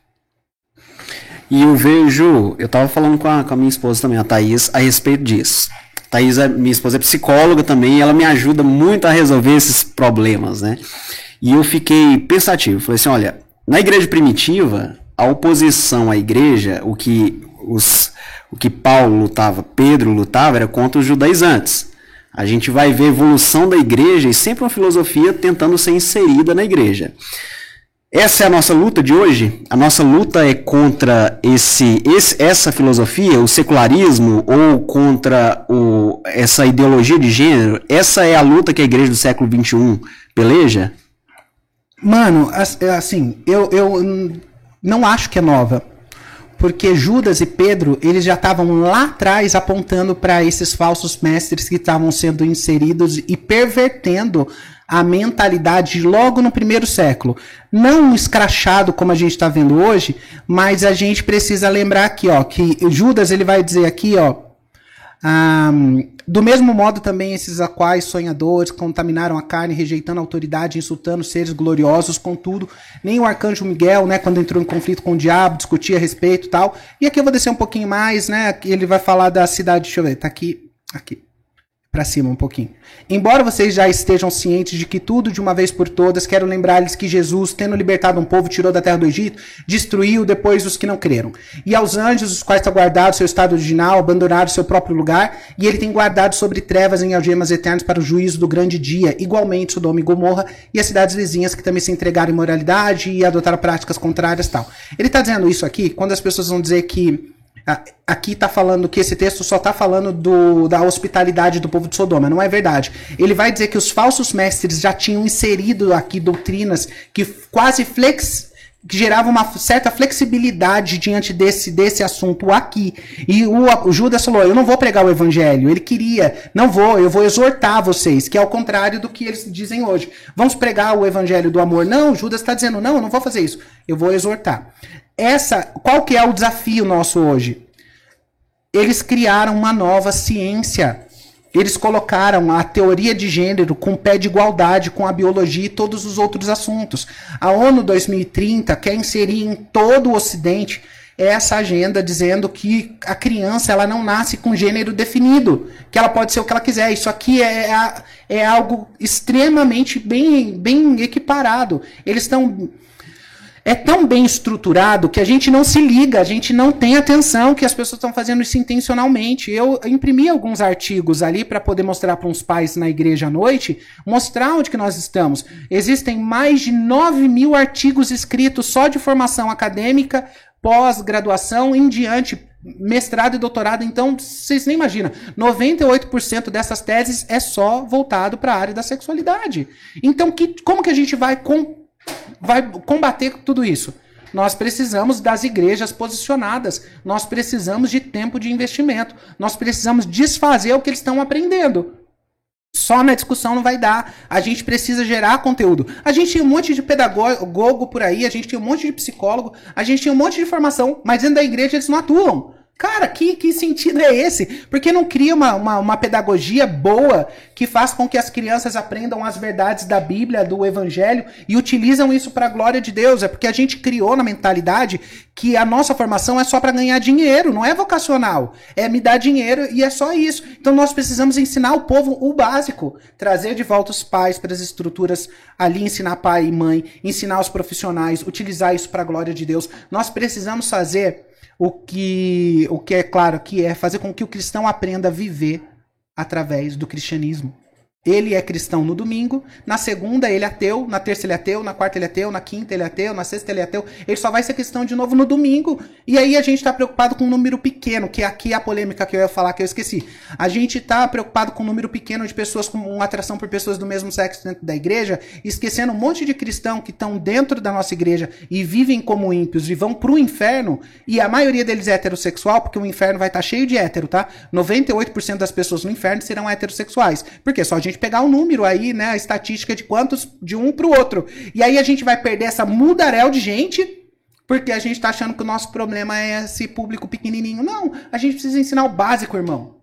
E eu vejo, eu tava falando com a, com a minha esposa também, a Thaís, a respeito disso. Thaís, é, minha esposa é psicóloga também, e ela me ajuda muito a resolver esses problemas, né? E eu fiquei pensativo, falei assim, olha, na igreja primitiva, a oposição à igreja, o que os o que Paulo lutava, Pedro lutava, era contra os judaizantes. A gente vai ver a evolução da igreja e sempre uma filosofia tentando ser inserida na igreja. Essa é a nossa luta de hoje. A nossa luta é contra esse, esse- essa filosofia, o secularismo, ou contra o, essa ideologia de gênero. Essa é a luta que a igreja do século XXI peleja. Mano, é assim, eu, eu não acho que é nova. Porque Judas e Pedro, eles já estavam lá atrás apontando para esses falsos mestres que estavam sendo inseridos e pervertendo a mentalidade logo no primeiro século. Não um escrachado como a gente está vendo hoje, mas a gente precisa lembrar aqui, ó, que Judas ele vai dizer aqui, ó, ah, do mesmo modo também esses aquais sonhadores contaminaram a carne, rejeitando a autoridade, insultando seres gloriosos, contudo, nem o arcanjo Miguel, né, quando entrou em conflito com o diabo, discutia a respeito e tal. E aqui eu vou descer um pouquinho mais, né, ele vai falar da cidade, deixa eu ver, tá aqui, aqui, pra cima um pouquinho. Embora vocês já estejam cientes de que tudo de uma vez por todas, quero lembrar-lhes que Jesus, tendo libertado um povo, tirou da terra do Egito, destruiu depois os que não creram. E aos anjos, os quais está guardado seu estado original, abandonaram seu próprio lugar, e ele tem guardado sobre trevas em algemas eternas para o juízo do grande dia, igualmente Sodoma e Gomorra e as cidades vizinhas que também se entregaram à imoralidade e adotaram práticas contrárias tal. Ele está dizendo isso aqui quando as pessoas vão dizer que Aqui está falando que esse texto só está falando do, da hospitalidade do povo de Sodoma. Não é verdade. Ele vai dizer que os falsos mestres já tinham inserido aqui doutrinas que quase flex, que geravam uma certa flexibilidade diante desse, desse assunto aqui. E o, o Judas falou: Eu não vou pregar o evangelho. Ele queria, não vou, eu vou exortar vocês, que é o contrário do que eles dizem hoje. Vamos pregar o evangelho do amor. Não, Judas está dizendo: Não, eu não vou fazer isso. Eu vou exortar. Essa, qual que é o desafio nosso hoje? Eles criaram uma nova ciência. Eles colocaram a teoria de gênero com pé de igualdade com a biologia e todos os outros assuntos. A ONU 2030 quer inserir em todo o Ocidente essa agenda dizendo que a criança ela não nasce com gênero definido, que ela pode ser o que ela quiser. Isso aqui é, é, é algo extremamente bem, bem equiparado. Eles estão é tão bem estruturado que a gente não se liga, a gente não tem atenção que as pessoas estão fazendo isso intencionalmente. Eu imprimi alguns artigos ali para poder mostrar para uns pais na igreja à noite, mostrar onde que nós estamos. Existem mais de 9 mil artigos escritos só de formação acadêmica, pós-graduação em diante, mestrado e doutorado, então vocês nem imaginam, 98% dessas teses é só voltado para a área da sexualidade. Então, que, como que a gente vai com vai combater tudo isso? Nós precisamos das igrejas posicionadas. Nós precisamos de tempo de investimento. Nós precisamos desfazer o que eles estão aprendendo. Só na discussão não vai dar. A gente precisa gerar conteúdo. A gente tem um monte de pedagogo por aí, a gente tem um monte de psicólogo, a gente tem um monte de formação, mas dentro da igreja eles não atuam. Cara, que, que sentido é esse? Porque não cria uma, uma, uma, pedagogia boa que faz com que as crianças aprendam as verdades da Bíblia, do Evangelho e utilizam isso para a glória de Deus. É porque a gente criou na mentalidade que a nossa formação é só para ganhar dinheiro, não é vocacional. É me dar dinheiro e é só isso. Então nós precisamos ensinar o povo o básico, trazer de volta os pais para as estruturas ali, ensinar pai e mãe, ensinar os profissionais, utilizar isso para a glória de Deus. Nós precisamos fazer o que, o que é claro que é fazer com que o cristão aprenda a viver através do cristianismo. Ele é cristão no domingo, na segunda ele é ateu, na terça ele é ateu, na quarta ele é ateu, na quinta ele é ateu, na sexta ele é ateu. Ele só vai ser cristão de novo no domingo. E aí a gente está preocupado com um número pequeno, que é aqui a polêmica que eu ia falar que eu esqueci. A gente está preocupado com um número pequeno de pessoas com uma atração por pessoas do mesmo sexo dentro da igreja, esquecendo um monte de cristão que estão dentro da nossa igreja e vivem como ímpios e vão pro inferno, e a maioria deles é heterossexual, porque o inferno vai estar tá cheio de hétero, tá? 98% das pessoas no inferno serão heterossexuais. Porque só a gente gente pegar um número aí, né, a estatística de quantos de um para o outro. E aí a gente vai perder essa mudaréu de gente porque a gente está achando que o nosso problema é esse público pequenininho. Não, a gente precisa ensinar o básico, irmão.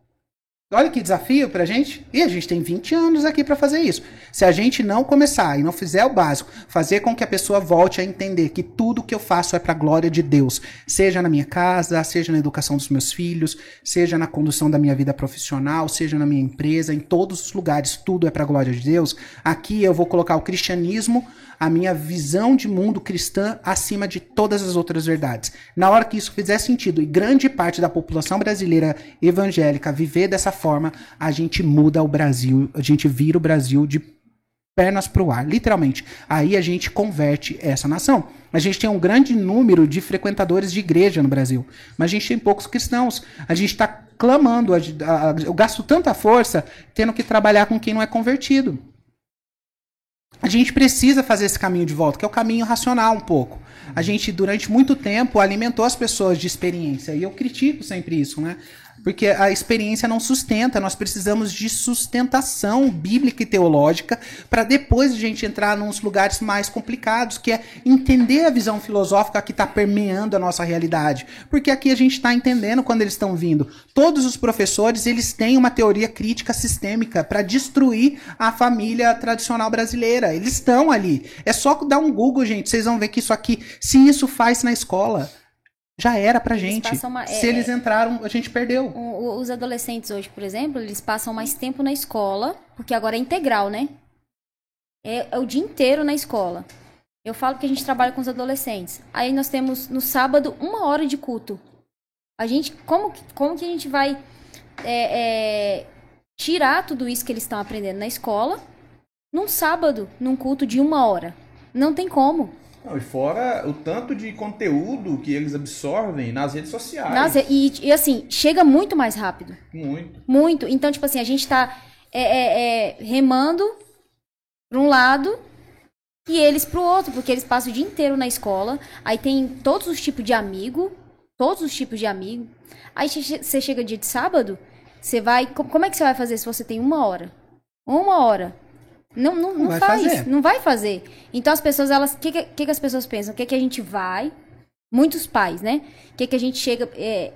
Olha que desafio pra gente. E a gente tem 20 anos aqui para fazer isso. Se a gente não começar e não fizer o básico, fazer com que a pessoa volte a entender que tudo que eu faço é para a glória de Deus, seja na minha casa, seja na educação dos meus filhos, seja na condução da minha vida profissional, seja na minha empresa, em todos os lugares, tudo é para a glória de Deus. Aqui eu vou colocar o cristianismo a minha visão de mundo cristã acima de todas as outras verdades. Na hora que isso fizer sentido e grande parte da população brasileira evangélica viver dessa forma, a gente muda o Brasil, a gente vira o Brasil de pernas para o ar, literalmente. Aí a gente converte essa nação. A gente tem um grande número de frequentadores de igreja no Brasil, mas a gente tem poucos cristãos. A gente está clamando, eu gasto tanta força tendo que trabalhar com quem não é convertido a gente precisa fazer esse caminho de volta, que é o caminho racional um pouco. A gente, durante muito tempo, alimentou as pessoas de experiência. E eu critico sempre isso, né? Porque a experiência não sustenta, nós precisamos de sustentação bíblica e teológica para depois a gente entrar nos lugares mais complicados, que é entender a visão filosófica que está permeando a nossa realidade. Porque aqui a gente está entendendo quando eles estão vindo. Todos os professores eles têm uma teoria crítica sistêmica para destruir a família tradicional brasileira. Eles estão ali. É só dar um Google, gente, vocês vão ver que isso aqui, se isso faz na escola já era pra gente. Uma, Se é, eles entraram, a gente perdeu. Os adolescentes hoje, por exemplo, eles passam mais tempo na escola, porque agora é integral, né? É, é o dia inteiro na escola. Eu falo que a gente trabalha com os adolescentes. Aí nós temos no sábado uma hora de culto. A gente, como, como que a gente vai é, é, tirar tudo isso que eles estão aprendendo na escola num sábado, num culto de uma hora? Não tem como. Não, e fora o tanto de conteúdo que eles absorvem nas redes sociais. Nas, e, e assim, chega muito mais rápido. Muito. Muito. Então, tipo assim, a gente tá é, é, é, remando para um lado e eles para o outro, porque eles passam o dia inteiro na escola. Aí tem todos os tipos de amigo, todos os tipos de amigo. Aí você chega dia de sábado, você vai. Como é que você vai fazer se você tem uma hora? Uma hora. Não, não, não, não faz, fazer. não vai fazer. Então as pessoas, elas, o que, que, que, as pessoas pensam? O que, que a gente vai? Muitos pais, né? O que, que a gente chega. É,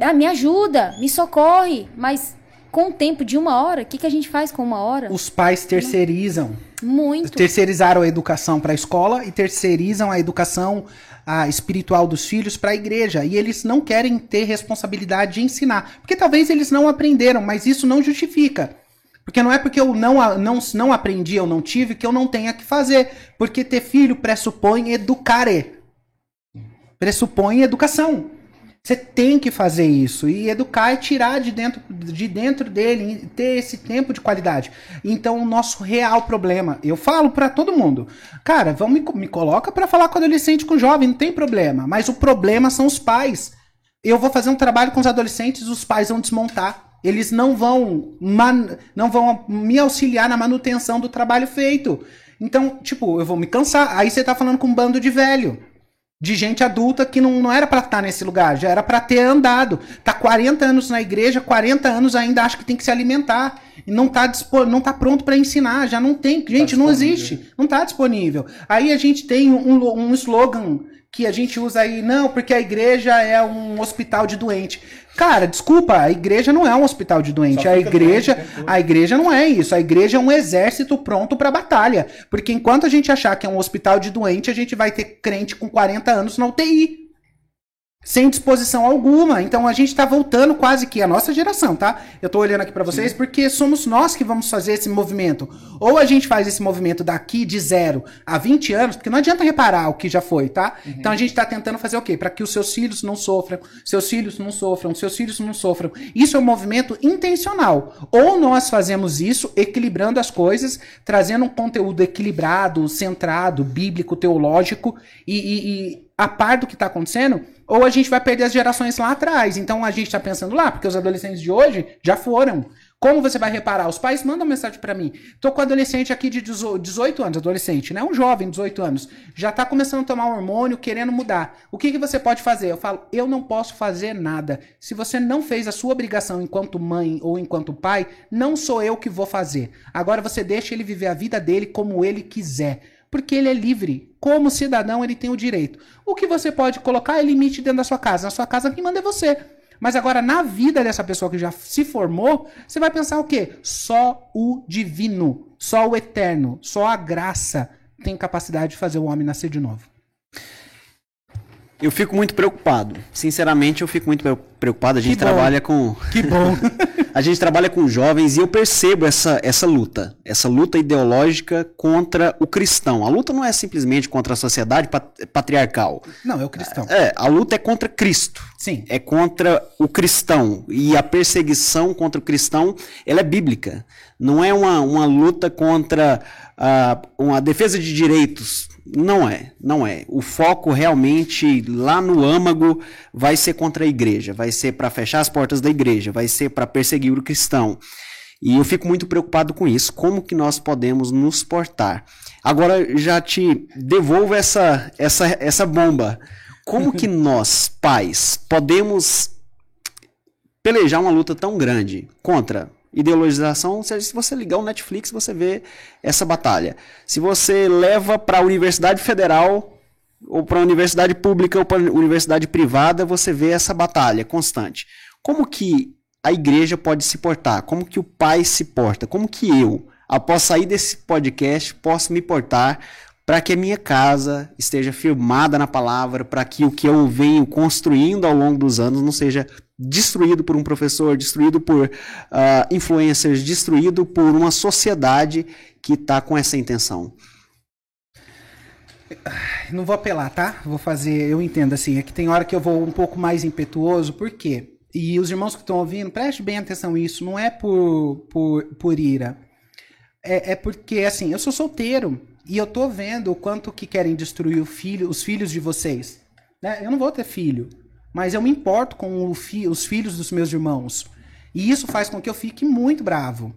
ah, me ajuda, me socorre, mas com o tempo de uma hora, o que, que a gente faz com uma hora? Os pais terceirizam. Muito. Terceirizaram a educação para a escola e terceirizam a educação a espiritual dos filhos para a igreja. E eles não querem ter responsabilidade de ensinar. Porque talvez eles não aprenderam, mas isso não justifica. Porque não é porque eu não, não, não aprendi, eu não tive, que eu não tenha que fazer. Porque ter filho pressupõe educare. Pressupõe educação. Você tem que fazer isso. E educar é tirar de dentro, de dentro dele, ter esse tempo de qualidade. Então, o nosso real problema, eu falo para todo mundo, cara, vamos me, me coloca para falar com adolescente, com jovem, não tem problema. Mas o problema são os pais. Eu vou fazer um trabalho com os adolescentes, os pais vão desmontar. Eles não vão, man, não vão me auxiliar na manutenção do trabalho feito. Então, tipo, eu vou me cansar. Aí você tá falando com um bando de velho de gente adulta que não, não era para estar nesse lugar, já era para ter andado. Tá 40 anos na igreja, 40 anos ainda acha que tem que se alimentar e não tá não tá pronto para ensinar, já não tem, gente, tá não existe, não tá disponível. Aí a gente tem um, um slogan que a gente usa aí, não, porque a igreja é um hospital de doente. Cara, desculpa, a igreja não é um hospital de doente. A igreja, a igreja não é isso. A igreja é um exército pronto para batalha. Porque enquanto a gente achar que é um hospital de doente, a gente vai ter crente com 40 anos na UTI sem disposição alguma. Então a gente está voltando quase que a nossa geração, tá? Eu estou olhando aqui para vocês Sim. porque somos nós que vamos fazer esse movimento. Ou a gente faz esse movimento daqui de zero a 20 anos, porque não adianta reparar o que já foi, tá? Uhum. Então a gente está tentando fazer o quê? Para que os seus filhos não sofram, seus filhos não sofram, seus filhos não sofram. Isso é um movimento intencional. Ou nós fazemos isso equilibrando as coisas, trazendo um conteúdo equilibrado, centrado, bíblico, teológico e, e, e a par do que está acontecendo, ou a gente vai perder as gerações lá atrás. Então a gente está pensando lá, porque os adolescentes de hoje já foram. Como você vai reparar? Os pais mandam mensagem para mim. Tô com um adolescente aqui de 18 anos, adolescente, né? Um jovem, 18 anos. Já tá começando a tomar hormônio, querendo mudar. O que, que você pode fazer? Eu falo, eu não posso fazer nada. Se você não fez a sua obrigação enquanto mãe ou enquanto pai, não sou eu que vou fazer. Agora você deixa ele viver a vida dele como ele quiser porque ele é livre. Como cidadão, ele tem o direito. O que você pode colocar é limite dentro da sua casa. Na sua casa, quem manda é você. Mas agora, na vida dessa pessoa que já se formou, você vai pensar o quê? Só o divino, só o eterno, só a graça tem capacidade de fazer o homem nascer de novo. Eu fico muito preocupado. Sinceramente, eu fico muito preocupado. A gente trabalha com. Que bom! a gente trabalha com jovens e eu percebo essa, essa luta. Essa luta ideológica contra o cristão. A luta não é simplesmente contra a sociedade patriarcal. Não, é o cristão. É, a luta é contra Cristo. Sim. É contra o cristão. E a perseguição contra o cristão, ela é bíblica. Não é uma, uma luta contra uh, uma defesa de direitos não é, não é. O foco realmente lá no âmago vai ser contra a igreja, vai ser para fechar as portas da igreja, vai ser para perseguir o cristão. E eu fico muito preocupado com isso. Como que nós podemos nos portar? Agora já te devolvo essa essa essa bomba. Como que nós, pais, podemos pelejar uma luta tão grande contra Ideologização, se você ligar o Netflix, você vê essa batalha. Se você leva para a Universidade Federal, ou para a universidade pública, ou para a universidade privada, você vê essa batalha constante. Como que a igreja pode se portar? Como que o pai se porta? Como que eu, após sair desse podcast, posso me portar para que a minha casa esteja firmada na palavra, para que o que eu venho construindo ao longo dos anos não seja destruído por um professor, destruído por uh, influencers, destruído por uma sociedade que está com essa intenção. Não vou apelar, tá? Vou fazer, eu entendo assim, é que tem hora que eu vou um pouco mais impetuoso, por quê? E os irmãos que estão ouvindo, preste bem atenção nisso, não é por, por, por ira. É, é porque, assim, eu sou solteiro, e eu tô vendo o quanto que querem destruir filho, os filhos de vocês. Né? Eu não vou ter filho, mas eu me importo com fi, os filhos dos meus irmãos. E isso faz com que eu fique muito bravo.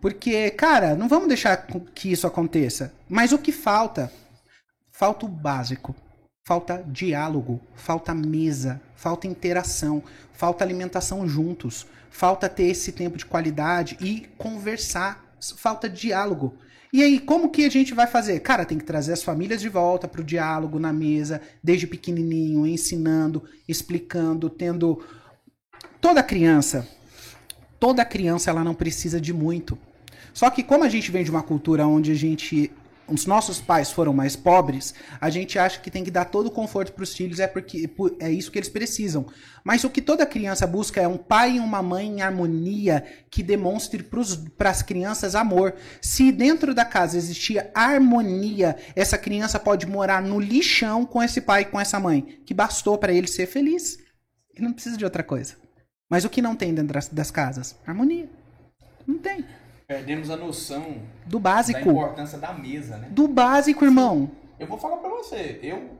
Porque, cara, não vamos deixar que isso aconteça. Mas o que falta? Falta o básico. Falta diálogo, falta mesa, falta interação, falta alimentação juntos, falta ter esse tempo de qualidade e conversar, falta diálogo. E aí, como que a gente vai fazer? Cara, tem que trazer as famílias de volta para o diálogo na mesa, desde pequenininho, ensinando, explicando, tendo toda criança, toda criança ela não precisa de muito. Só que como a gente vem de uma cultura onde a gente os nossos pais foram mais pobres, a gente acha que tem que dar todo o conforto para os filhos, é porque é isso que eles precisam. Mas o que toda criança busca é um pai e uma mãe em harmonia que demonstre para as crianças amor. Se dentro da casa existia harmonia, essa criança pode morar no lixão com esse pai e com essa mãe, que bastou para ele ser feliz. Ele não precisa de outra coisa. Mas o que não tem dentro das, das casas? Harmonia. Não tem. Perdemos a noção do básico. Da importância da mesa, né? Do básico, irmão. Eu vou falar para você, eu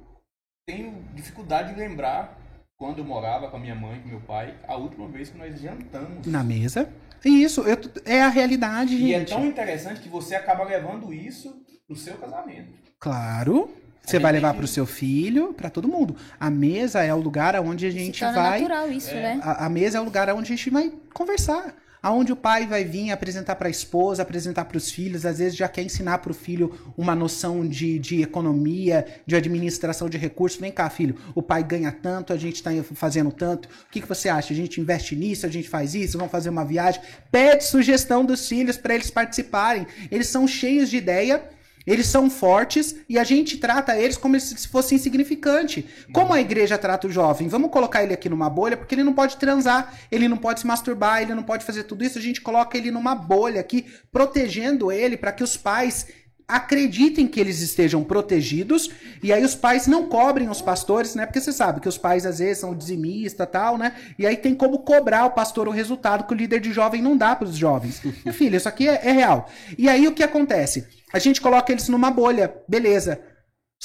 tenho dificuldade de lembrar quando eu morava com a minha mãe, com meu pai, a última vez que nós jantamos. Na mesa? Isso, eu, é a realidade, e é gente. E é tão interessante que você acaba levando isso pro seu casamento. Claro. Você vai levar para o seu filho, para todo mundo. A mesa é o lugar onde a gente Se vai. natural isso, é. né? A, a, mesa é o lugar onde a gente vai conversar aonde o pai vai vir apresentar para a esposa, apresentar para os filhos, às vezes já quer ensinar para o filho uma noção de, de economia, de administração de recursos. Vem cá, filho, o pai ganha tanto, a gente está fazendo tanto. O que, que você acha? A gente investe nisso, a gente faz isso, vamos fazer uma viagem. Pede sugestão dos filhos para eles participarem. Eles são cheios de ideia eles são fortes e a gente trata eles como se fosse insignificante. Como a igreja trata o jovem? Vamos colocar ele aqui numa bolha, porque ele não pode transar, ele não pode se masturbar, ele não pode fazer tudo isso. A gente coloca ele numa bolha aqui, protegendo ele para que os pais acreditem que eles estejam protegidos e aí os pais não cobrem os pastores, né? Porque você sabe que os pais às vezes são dizimistas tal, né? E aí tem como cobrar o pastor o resultado que o líder de jovem não dá para os jovens. Filho, isso aqui é, é real. E aí o que acontece? A gente coloca eles numa bolha, beleza.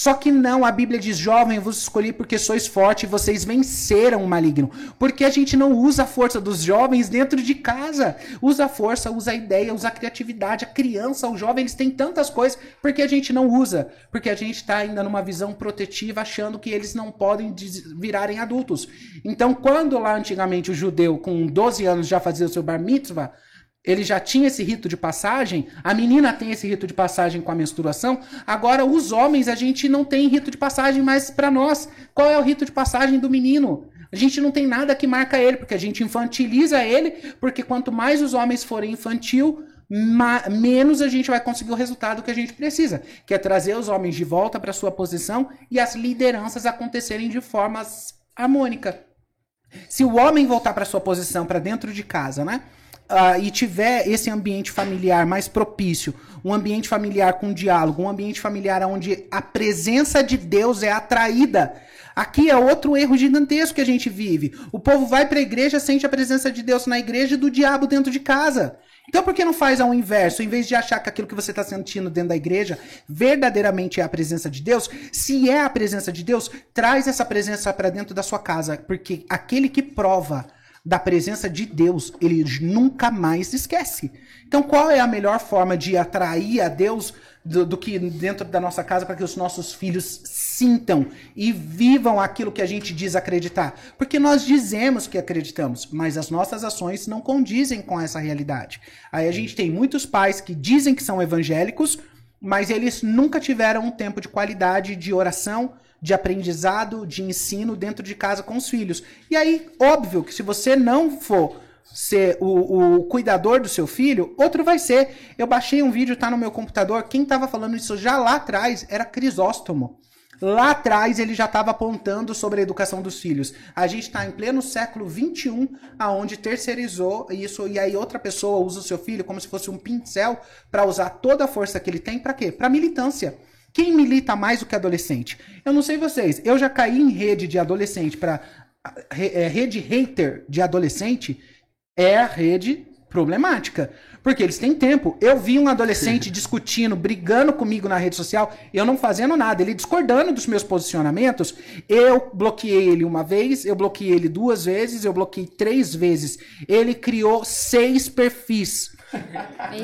Só que não, a Bíblia diz: jovem, eu vos escolhi porque sois forte e vocês venceram o maligno. Porque a gente não usa a força dos jovens dentro de casa. Usa a força, usa a ideia, usa a criatividade. A criança, o jovem, eles têm tantas coisas. Porque a gente não usa? Porque a gente está ainda numa visão protetiva, achando que eles não podem virarem adultos. Então, quando lá antigamente o judeu, com 12 anos, já fazia o seu bar mitzvah ele já tinha esse rito de passagem, a menina tem esse rito de passagem com a menstruação, agora os homens a gente não tem rito de passagem mais para nós. Qual é o rito de passagem do menino? A gente não tem nada que marca ele, porque a gente infantiliza ele, porque quanto mais os homens forem infantil, menos a gente vai conseguir o resultado que a gente precisa, que é trazer os homens de volta para sua posição e as lideranças acontecerem de forma harmônica. Se o homem voltar para sua posição, para dentro de casa, né? Uh, e tiver esse ambiente familiar mais propício, um ambiente familiar com diálogo, um ambiente familiar onde a presença de Deus é atraída. Aqui é outro erro gigantesco que a gente vive. O povo vai para a igreja, sente a presença de Deus na igreja e do diabo dentro de casa. Então por que não faz ao inverso? Em vez de achar que aquilo que você está sentindo dentro da igreja verdadeiramente é a presença de Deus, se é a presença de Deus, traz essa presença para dentro da sua casa, porque aquele que prova da presença de Deus, ele nunca mais esquece. Então, qual é a melhor forma de atrair a Deus do, do que dentro da nossa casa para que os nossos filhos sintam e vivam aquilo que a gente diz acreditar? Porque nós dizemos que acreditamos, mas as nossas ações não condizem com essa realidade. Aí a gente tem muitos pais que dizem que são evangélicos, mas eles nunca tiveram um tempo de qualidade de oração, de aprendizado, de ensino dentro de casa com os filhos. E aí, óbvio que se você não for ser o, o cuidador do seu filho, outro vai ser. Eu baixei um vídeo, tá no meu computador. Quem estava falando isso já lá atrás era Crisóstomo. Lá atrás ele já estava apontando sobre a educação dos filhos. A gente está em pleno século XXI, aonde terceirizou isso e aí outra pessoa usa o seu filho como se fosse um pincel para usar toda a força que ele tem para quê? Para militância. Quem milita mais do que adolescente? Eu não sei vocês, eu já caí em rede de adolescente para é, rede hater de adolescente é a rede problemática. Porque eles têm tempo. Eu vi um adolescente discutindo, brigando comigo na rede social, eu não fazendo nada, ele discordando dos meus posicionamentos. Eu bloqueei ele uma vez, eu bloqueei ele duas vezes, eu bloqueei três vezes. Ele criou seis perfis.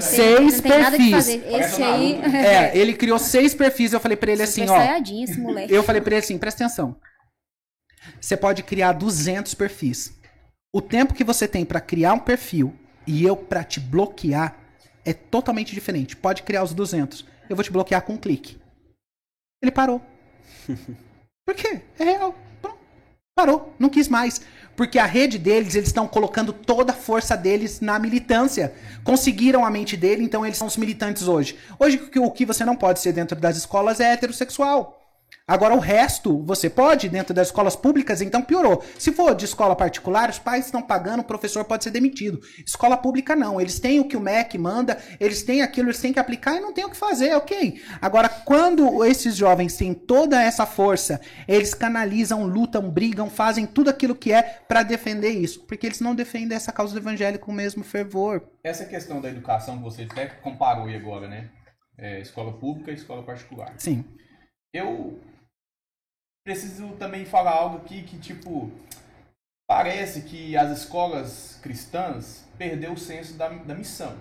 Seis perfis. Esse aí. É, ele criou seis perfis. Eu falei para ele assim, ó. Esse moleque. Eu falei para ele assim, presta atenção. Você pode criar 200 perfis. O tempo que você tem para criar um perfil e eu para te bloquear é totalmente diferente. Pode criar os 200. Eu vou te bloquear com um clique. Ele parou. Por quê? É real. Parou. Não quis mais. Porque a rede deles, eles estão colocando toda a força deles na militância. Conseguiram a mente dele, então eles são os militantes hoje. Hoje, o que- o que você não pode ser dentro das escolas é heterossexual. Agora, o resto, você pode dentro das escolas públicas, então piorou. Se for de escola particular, os pais estão pagando, o professor pode ser demitido. Escola pública, não. Eles têm o que o MEC manda, eles têm aquilo, eles têm que aplicar e não tem o que fazer, ok. Agora, quando esses jovens têm toda essa força, eles canalizam, lutam, brigam, fazem tudo aquilo que é para defender isso. Porque eles não defendem essa causa do evangelho com o mesmo fervor. Essa questão da educação que você até comparou aí agora, né? É, escola pública e escola particular. Sim. Eu preciso também falar algo aqui que, tipo, parece que as escolas cristãs perdeu o senso da, da missão.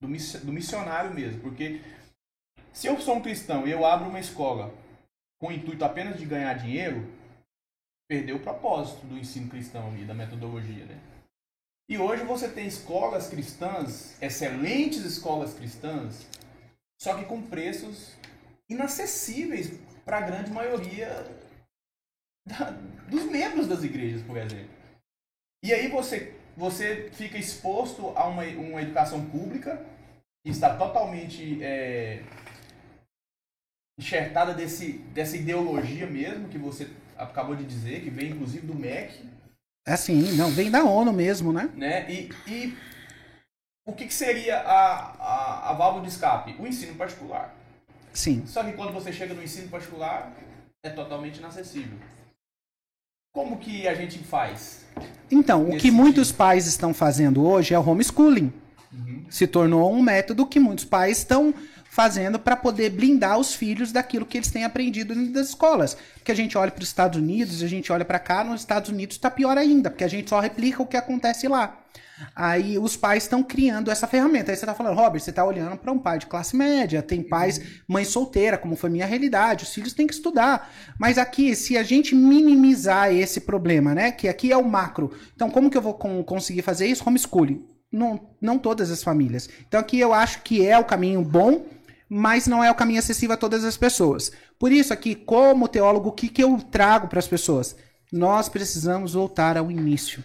Do, do missionário mesmo. Porque se eu sou um cristão e eu abro uma escola com o intuito apenas de ganhar dinheiro, perdeu o propósito do ensino cristão ali, da metodologia, né? E hoje você tem escolas cristãs, excelentes escolas cristãs, só que com preços inacessíveis para a grande maioria da- dos membros das igrejas, por exemplo. E aí você, você fica exposto a uma, uma educação pública que está totalmente é, enxertada desse, dessa ideologia mesmo que você acabou de dizer, que vem inclusive do MEC, Assim, não, vem da ONU mesmo, né? né? E, e o que, que seria a, a, a válvula de escape? O ensino particular. Sim. Só que quando você chega no ensino particular, é totalmente inacessível. Como que a gente faz? Então, o que muitos pais estão fazendo hoje é o homeschooling. Se tornou um método que muitos pais estão fazendo para poder blindar os filhos daquilo que eles têm aprendido das escolas. Porque a gente olha para os Estados Unidos, a gente olha para cá, nos Estados Unidos está pior ainda, porque a gente só replica o que acontece lá. Aí os pais estão criando essa ferramenta. Aí você tá falando, Robert, você tá olhando para um pai de classe média, tem pais, mãe solteira, como foi minha realidade, os filhos têm que estudar. Mas aqui, se a gente minimizar esse problema, né, que aqui é o macro, então como que eu vou con- conseguir fazer isso? Homeschooling. Não, não todas as famílias. Então aqui eu acho que é o caminho bom, mas não é o caminho acessível a todas as pessoas. Por isso aqui, como teólogo, o que, que eu trago para as pessoas? Nós precisamos voltar ao início.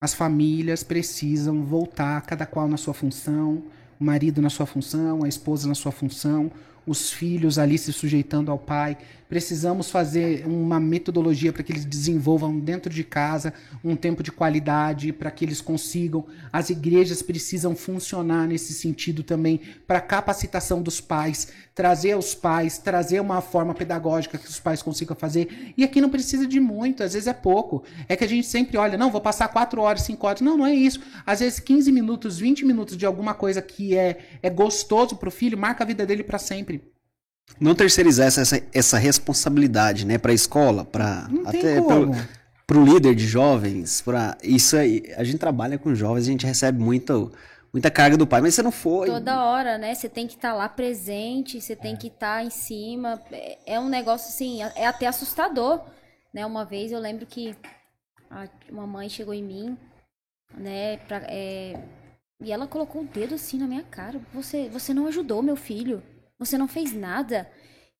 As famílias precisam voltar, cada qual na sua função, o marido na sua função, a esposa na sua função, os filhos ali se sujeitando ao pai. Precisamos fazer uma metodologia para que eles desenvolvam dentro de casa um tempo de qualidade, para que eles consigam. As igrejas precisam funcionar nesse sentido também, para capacitação dos pais, trazer aos pais, trazer uma forma pedagógica que os pais consigam fazer. E aqui não precisa de muito, às vezes é pouco. É que a gente sempre olha, não, vou passar 4 horas, 5 horas. Não, não é isso. Às vezes 15 minutos, 20 minutos de alguma coisa que é, é gostoso pro filho, marca a vida dele para sempre. Não terceirizar essa, essa, essa responsabilidade, né, pra escola, pra Não tem até pro, pro líder de jovens, para isso aí. A gente trabalha com jovens, a gente recebe muito, muita carga do pai, mas você não foi. Toda hora, né? Você tem que estar lá presente, você tem que estar em cima. É, é um negócio assim, é até assustador, né? Uma vez eu lembro que a- uma mãe chegou em mim, né? Pra, é, e ela colocou o dedo assim na minha cara. Você, você não ajudou meu filho. Você não fez nada.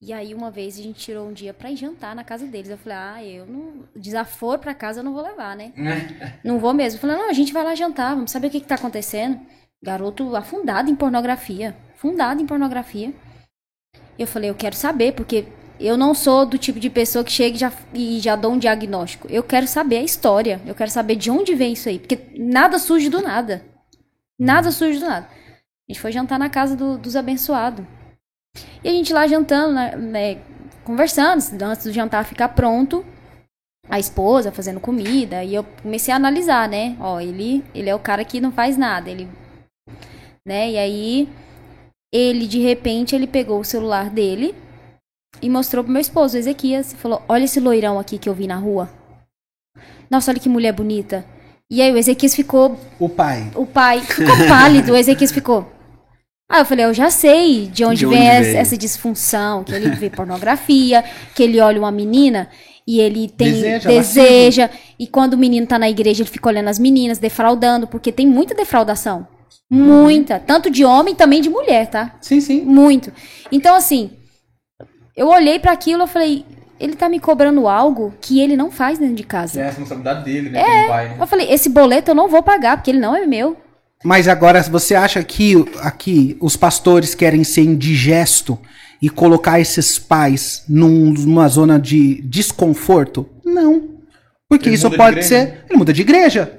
E aí uma vez a gente tirou um dia pra ir jantar na casa deles. Eu falei, ah, eu não. Desaforo pra casa eu não vou levar, né? Não vou mesmo. Eu falei, não, a gente vai lá jantar, vamos saber o que, que tá acontecendo. Garoto afundado em pornografia. Fundado em pornografia. Eu falei, eu quero saber, porque eu não sou do tipo de pessoa que chega e já, e já dou um diagnóstico. Eu quero saber a história. Eu quero saber de onde vem isso aí. Porque nada surge do nada. Nada surge do nada. A gente foi jantar na casa do- dos abençoados. E a gente lá jantando, né, né, conversando, antes do jantar ficar pronto a esposa fazendo comida e eu comecei a analisar, né? Ó, ele, ele é o cara que não faz nada, ele, né? E aí ele de repente ele pegou o celular dele e mostrou pro meu esposo, o Ezequias, e falou: "Olha esse loirão aqui que eu vi na rua. Nossa, olha que mulher bonita." E aí o Ezequias ficou, O pai. o pai ficou pálido, o Ezequias ficou Aí eu falei, eu já sei de onde, De onde vem essa, veio. essa disfunção, que ele vê pornografia, que ele olha uma menina e ele tem Deseja, deseja, e quando o menino tá na igreja, ele fica olhando as meninas, defraudando, porque tem muita defraudação. Muita, tanto de homem também de mulher, tá? Sim, sim. Muito. Então assim, eu olhei pra aquilo, eu falei, ele tá me cobrando algo que ele não faz dentro de É casa. a responsabilidade dele, né? Como pai, né? Eu falei, esse boleto eu não vou pagar, porque ele não é meu. Mas agora, você acha que aqui os pastores querem ser indigesto e colocar esses pais num- numa zona de desconforto? Não. Porque Ele isso pode ser. Ele muda de igreja.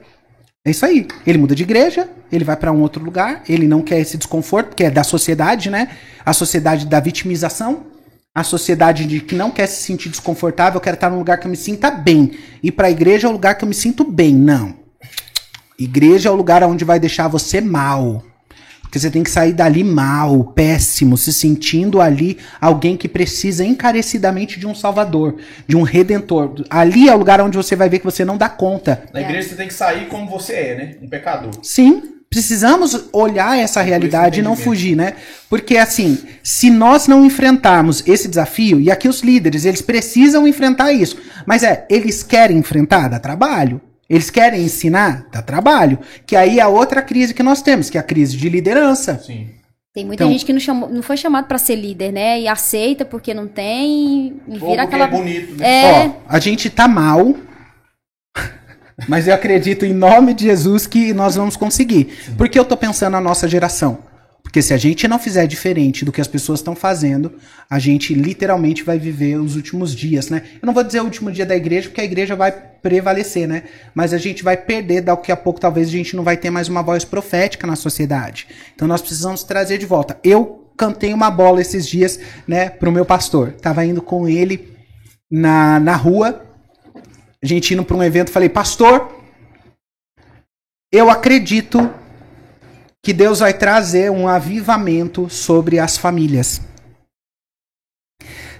É isso aí. Ele muda de igreja, ele vai pra um outro lugar, ele não quer esse desconforto, porque é da sociedade, né? A sociedade da vitimização. A sociedade de que não quer se sentir desconfortável, eu quero estar num lugar que eu me sinta bem. Ir pra igreja é o lugar que eu me sinto bem. Não. Igreja é o lugar onde vai deixar você mal. Porque você tem que sair dali mal, péssimo, se sentindo ali alguém que precisa encarecidamente de um salvador, de um redentor. Ali é o lugar onde você vai ver que você não dá conta. Na igreja você tem que sair como você é, né? Um pecador. Sim, precisamos olhar essa realidade e não fugir, né? Porque assim, se nós não enfrentarmos esse desafio, e aqui os líderes, eles precisam enfrentar isso. Mas é, eles querem enfrentar? Dá trabalho. Eles querem ensinar? Dá trabalho. Que aí é a outra crise que nós temos, que é a crise de liderança. Sim. Tem muita Então- gente que não, chamou, não foi chamado pra ser líder, né? E aceita porque não tem e vira porque aquela. é bonito, né? É, Ó, a gente tá mal, mas eu acredito em nome de Jesus que nós vamos conseguir. Por que eu tô pensando na nossa geração? Porque se a gente não fizer diferente do que as pessoas estão fazendo, a gente literalmente vai viver os últimos dias, né? Eu não vou dizer o último dia da igreja, porque a igreja vai prevalecer, né? Mas a gente vai perder, daqui a pouco talvez a gente não vai ter mais uma voz profética na sociedade. Então nós precisamos trazer de volta. Eu cantei uma bola esses dias, né, pro meu pastor. Tava indo com ele na, na rua, a gente indo para um evento, falei, pastor, eu acredito que Deus vai trazer um avivamento sobre as famílias.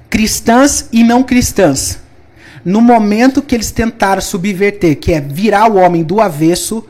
Cristãs e não cristãs. No momento que eles tentaram subverter, que é virar o homem do avesso,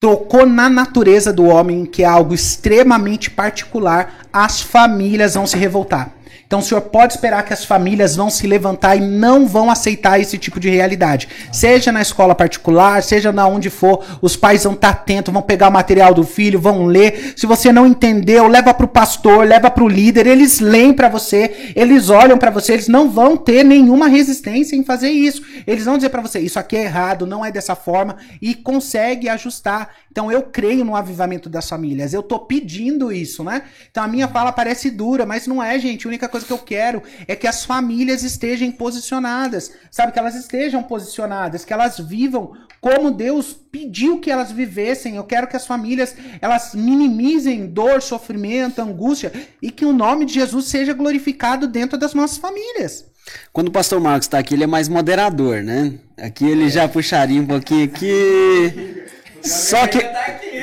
tocou na natureza do homem, que é algo extremamente particular, as famílias vão se revoltar. Então o senhor pode esperar que as famílias vão se levantar e não vão aceitar esse tipo de realidade. Seja na escola particular, seja na onde for, os pais vão estar atentos, vão pegar o material do filho, vão ler. Se você não entendeu, leva para o pastor, leva para o líder, eles leem para você, eles olham para você, eles não vão ter nenhuma resistência em fazer isso. Eles vão dizer para você, isso aqui é errado, não é dessa forma e consegue ajustar. Então eu creio no avivamento das famílias. Eu tô pedindo isso, né? Então a minha fala parece dura, mas não é, gente. A única coisa que eu quero é que as famílias estejam posicionadas, sabe? Que elas estejam posicionadas, que elas vivam como Deus pediu que elas vivessem. Eu quero que as famílias elas minimizem dor, sofrimento, angústia e que o nome de Jesus seja glorificado dentro das nossas famílias. Quando o pastor Marcos tá aqui, ele é mais moderador, né? Aqui ele já puxaria um pouquinho aqui. Só que,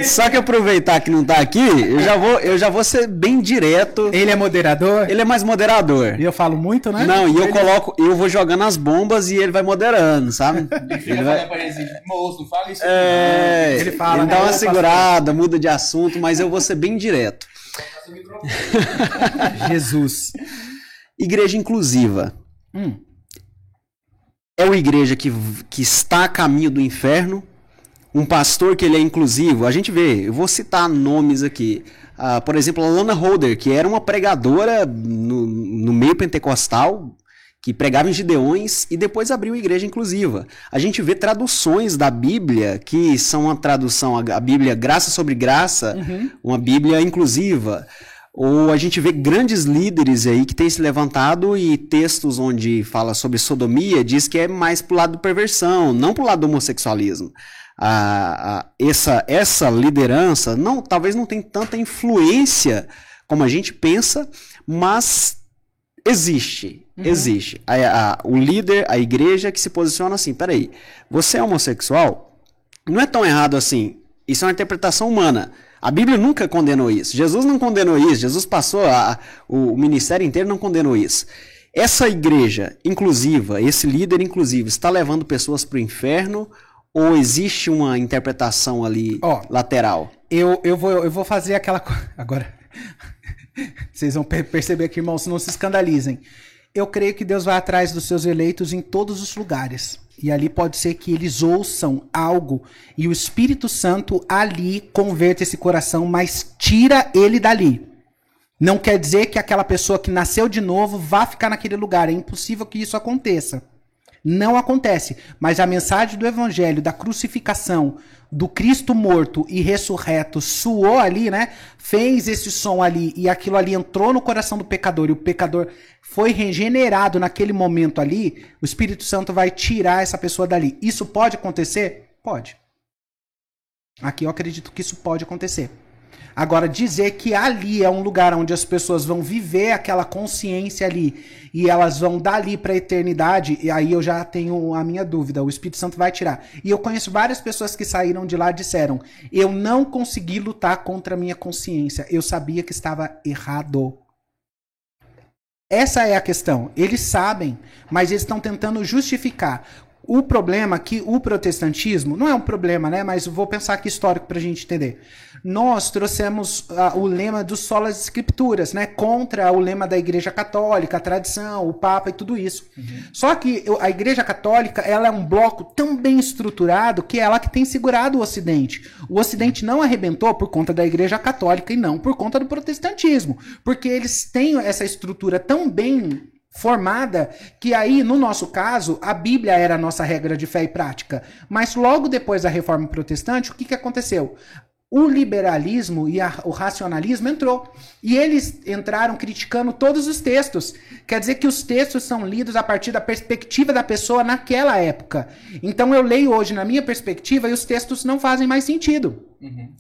só que aproveitar que não tá aqui, eu já vou, eu já vou ser bem direto. Ele é moderador? Ele é mais moderador. E eu falo muito, né? Não, e eu coloco, eu vou jogando as bombas e ele vai moderando, sabe? Ele vai, falando pra gente assim, moço, não fala isso. é, Ele fala, ele dá né, uma segurada, muda de assunto, mas eu vou ser bem direto. Jesus. Igreja inclusiva. Hum. É uma igreja que, que está a caminho do inferno. Um pastor que ele é inclusivo. A gente vê, eu vou citar nomes aqui. Ah, por exemplo, a Lana Holder, que era uma pregadora no, no meio pentecostal, que pregava em Gideões e depois abriu igreja inclusiva. A gente vê traduções da Bíblia que são uma tradução, a Bíblia graça sobre graça, uma Bíblia inclusiva. Ou a gente vê grandes líderes aí que têm se levantado e textos onde fala sobre sodomia diz que é mais pro lado da perversão, não pro lado do homossexualismo. A, a- essa, essa liderança não, talvez não tenha tanta influência como a gente pensa, mas existe. Existe. A- a- o líder, a igreja que se posiciona assim: peraí, você é homossexual? Não é tão errado assim. Isso é uma interpretação humana. A Bíblia nunca condenou isso. Jesus não condenou isso. Jesus passou a- o, o ministério inteiro não condenou isso. Essa igreja inclusiva, esse líder inclusivo, está levando pessoas para o inferno ou existe uma interpretação ali Ó. lateral? Eu, eu, vou, eu vou fazer aquela coisa. Agora. Vocês vão per- perceber que, irmãos, não se escandalizem. Eu creio que Deus vai atrás dos seus eleitos em todos os lugares. E ali pode ser que eles ouçam algo e o Espírito Santo ali converta esse coração, mas tira ele dali. Não quer dizer que aquela pessoa que nasceu de novo vá ficar naquele lugar. É impossível que isso aconteça. Não acontece. Mas a mensagem do evangelho, da crucificação, do Cristo morto e ressurreto, suou ali, né? Fez esse som ali e aquilo ali entrou no coração do pecador e o pecador foi regenerado naquele momento ali. O Espírito Santo vai tirar essa pessoa dali. Isso pode acontecer? Pode. Aqui eu acredito que isso pode acontecer. Agora, dizer que ali é um lugar onde as pessoas vão viver aquela consciência ali e elas vão dali para a eternidade, e aí eu já tenho a minha dúvida. O Espírito Santo vai tirar. E eu conheço várias pessoas que saíram de lá e disseram: Eu não consegui lutar contra a minha consciência. Eu sabia que estava errado. Essa é a questão. Eles sabem, mas eles estão tentando justificar. O problema é que o protestantismo não é um problema, né? Mas vou pensar aqui histórico para a gente entender. Nós trouxemos uh, o lema dos solas escrituras, né? Contra o lema da Igreja Católica, a tradição, o Papa e tudo isso. Uhum. Só que a Igreja Católica ela é um bloco tão bem estruturado que é ela que tem segurado o Ocidente. O Ocidente não arrebentou por conta da Igreja Católica e não por conta do protestantismo, porque eles têm essa estrutura tão bem formada, que aí, no nosso caso, a Bíblia era a nossa regra de fé e prática. Mas logo depois da reforma protestante, o que, que aconteceu? O liberalismo e a, o racionalismo entrou. E eles entraram criticando todos os textos. Quer dizer que os textos são lidos a partir da perspectiva da pessoa naquela época. Então eu leio hoje na minha perspectiva e os textos não fazem mais sentido. Uhum.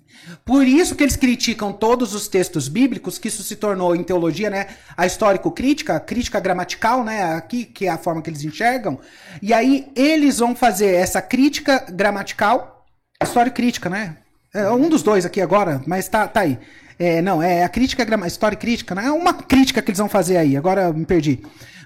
Por isso que eles criticam todos os textos bíblicos, que isso se tornou em teologia, né, a histórico-crítica, a crítica gramatical, né, aqui que é a forma que eles enxergam. E aí eles vão fazer essa crítica gramatical, história crítica, né? É, um dos dois aqui agora, mas tá, tá aí. É, não, é a crítica, a história crítica, não é uma crítica que eles vão fazer aí, agora me perdi.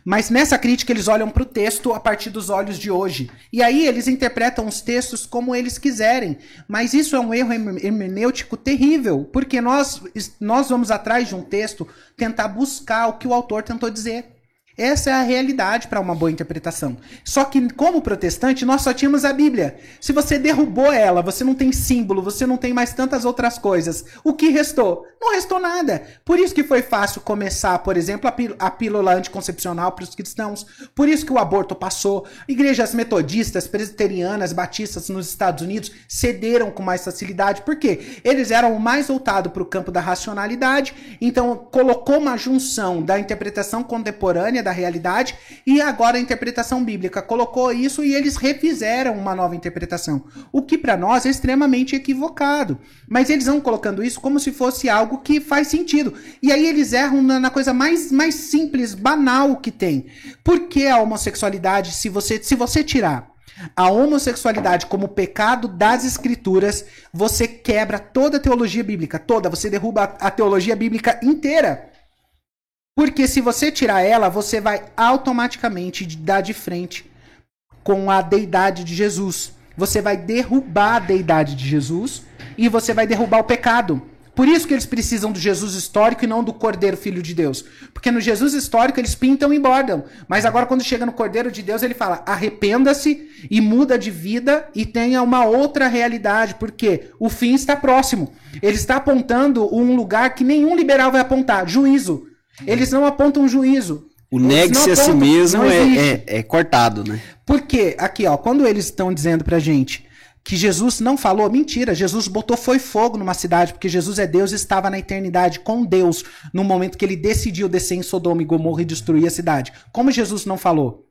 Mas nessa crítica eles olham para o texto a partir dos olhos de hoje. E aí eles interpretam os textos como eles quiserem. Mas isso é um erro hermenêutico terrível, porque nós, nós vamos atrás de um texto tentar buscar o que o autor tentou dizer. Essa é a realidade para uma boa interpretação. Só que, como protestante, nós só tínhamos a Bíblia. Se você derrubou ela, você não tem símbolo, você não tem mais tantas outras coisas. O que restou? Não restou nada. Por isso que foi fácil começar, por exemplo, a pílula anticoncepcional para os cristãos. Por isso que o aborto passou. Igrejas metodistas, presbiterianas, batistas nos Estados Unidos cederam com mais facilidade. Por quê? Eles eram mais voltados para o campo da racionalidade. Então, colocou uma junção da interpretação contemporânea da realidade e agora a interpretação bíblica colocou isso e eles refizeram uma nova interpretação, o que para nós é extremamente equivocado. Mas eles vão colocando isso como se fosse algo que faz sentido. E aí eles erram na, coisa mais, mais simples, banal que tem. Por que a homossexualidade, se você, se você tirar a homossexualidade como pecado das escrituras, você quebra toda a teologia bíblica, toda, você derruba a teologia bíblica inteira. Porque se você tirar ela, você vai automaticamente dar de frente com a deidade de Jesus. Você vai derrubar a deidade de Jesus e você vai derrubar o pecado. Por isso que eles precisam do Jesus histórico e não do Cordeiro Filho de Deus. Porque no Jesus histórico eles pintam e bordam. Mas agora quando chega no Cordeiro de Deus ele fala: arrependa-se e muda de vida e tenha uma outra realidade. Porque o fim está próximo. Ele está apontando um lugar que nenhum liberal vai apontar: juízo. Eles não apontam juízo. O negue-se a si mesmo é, é, é, cortado, né? Porque, aqui, ó, quando eles estão dizendo pra gente que Jesus não falou, mentira, Jesus botou foi fogo numa cidade, porque Jesus é Deus e estava na eternidade com Deus no momento que ele decidiu descer em Sodoma e Gomorra e destruir a cidade. Como Jesus não falou?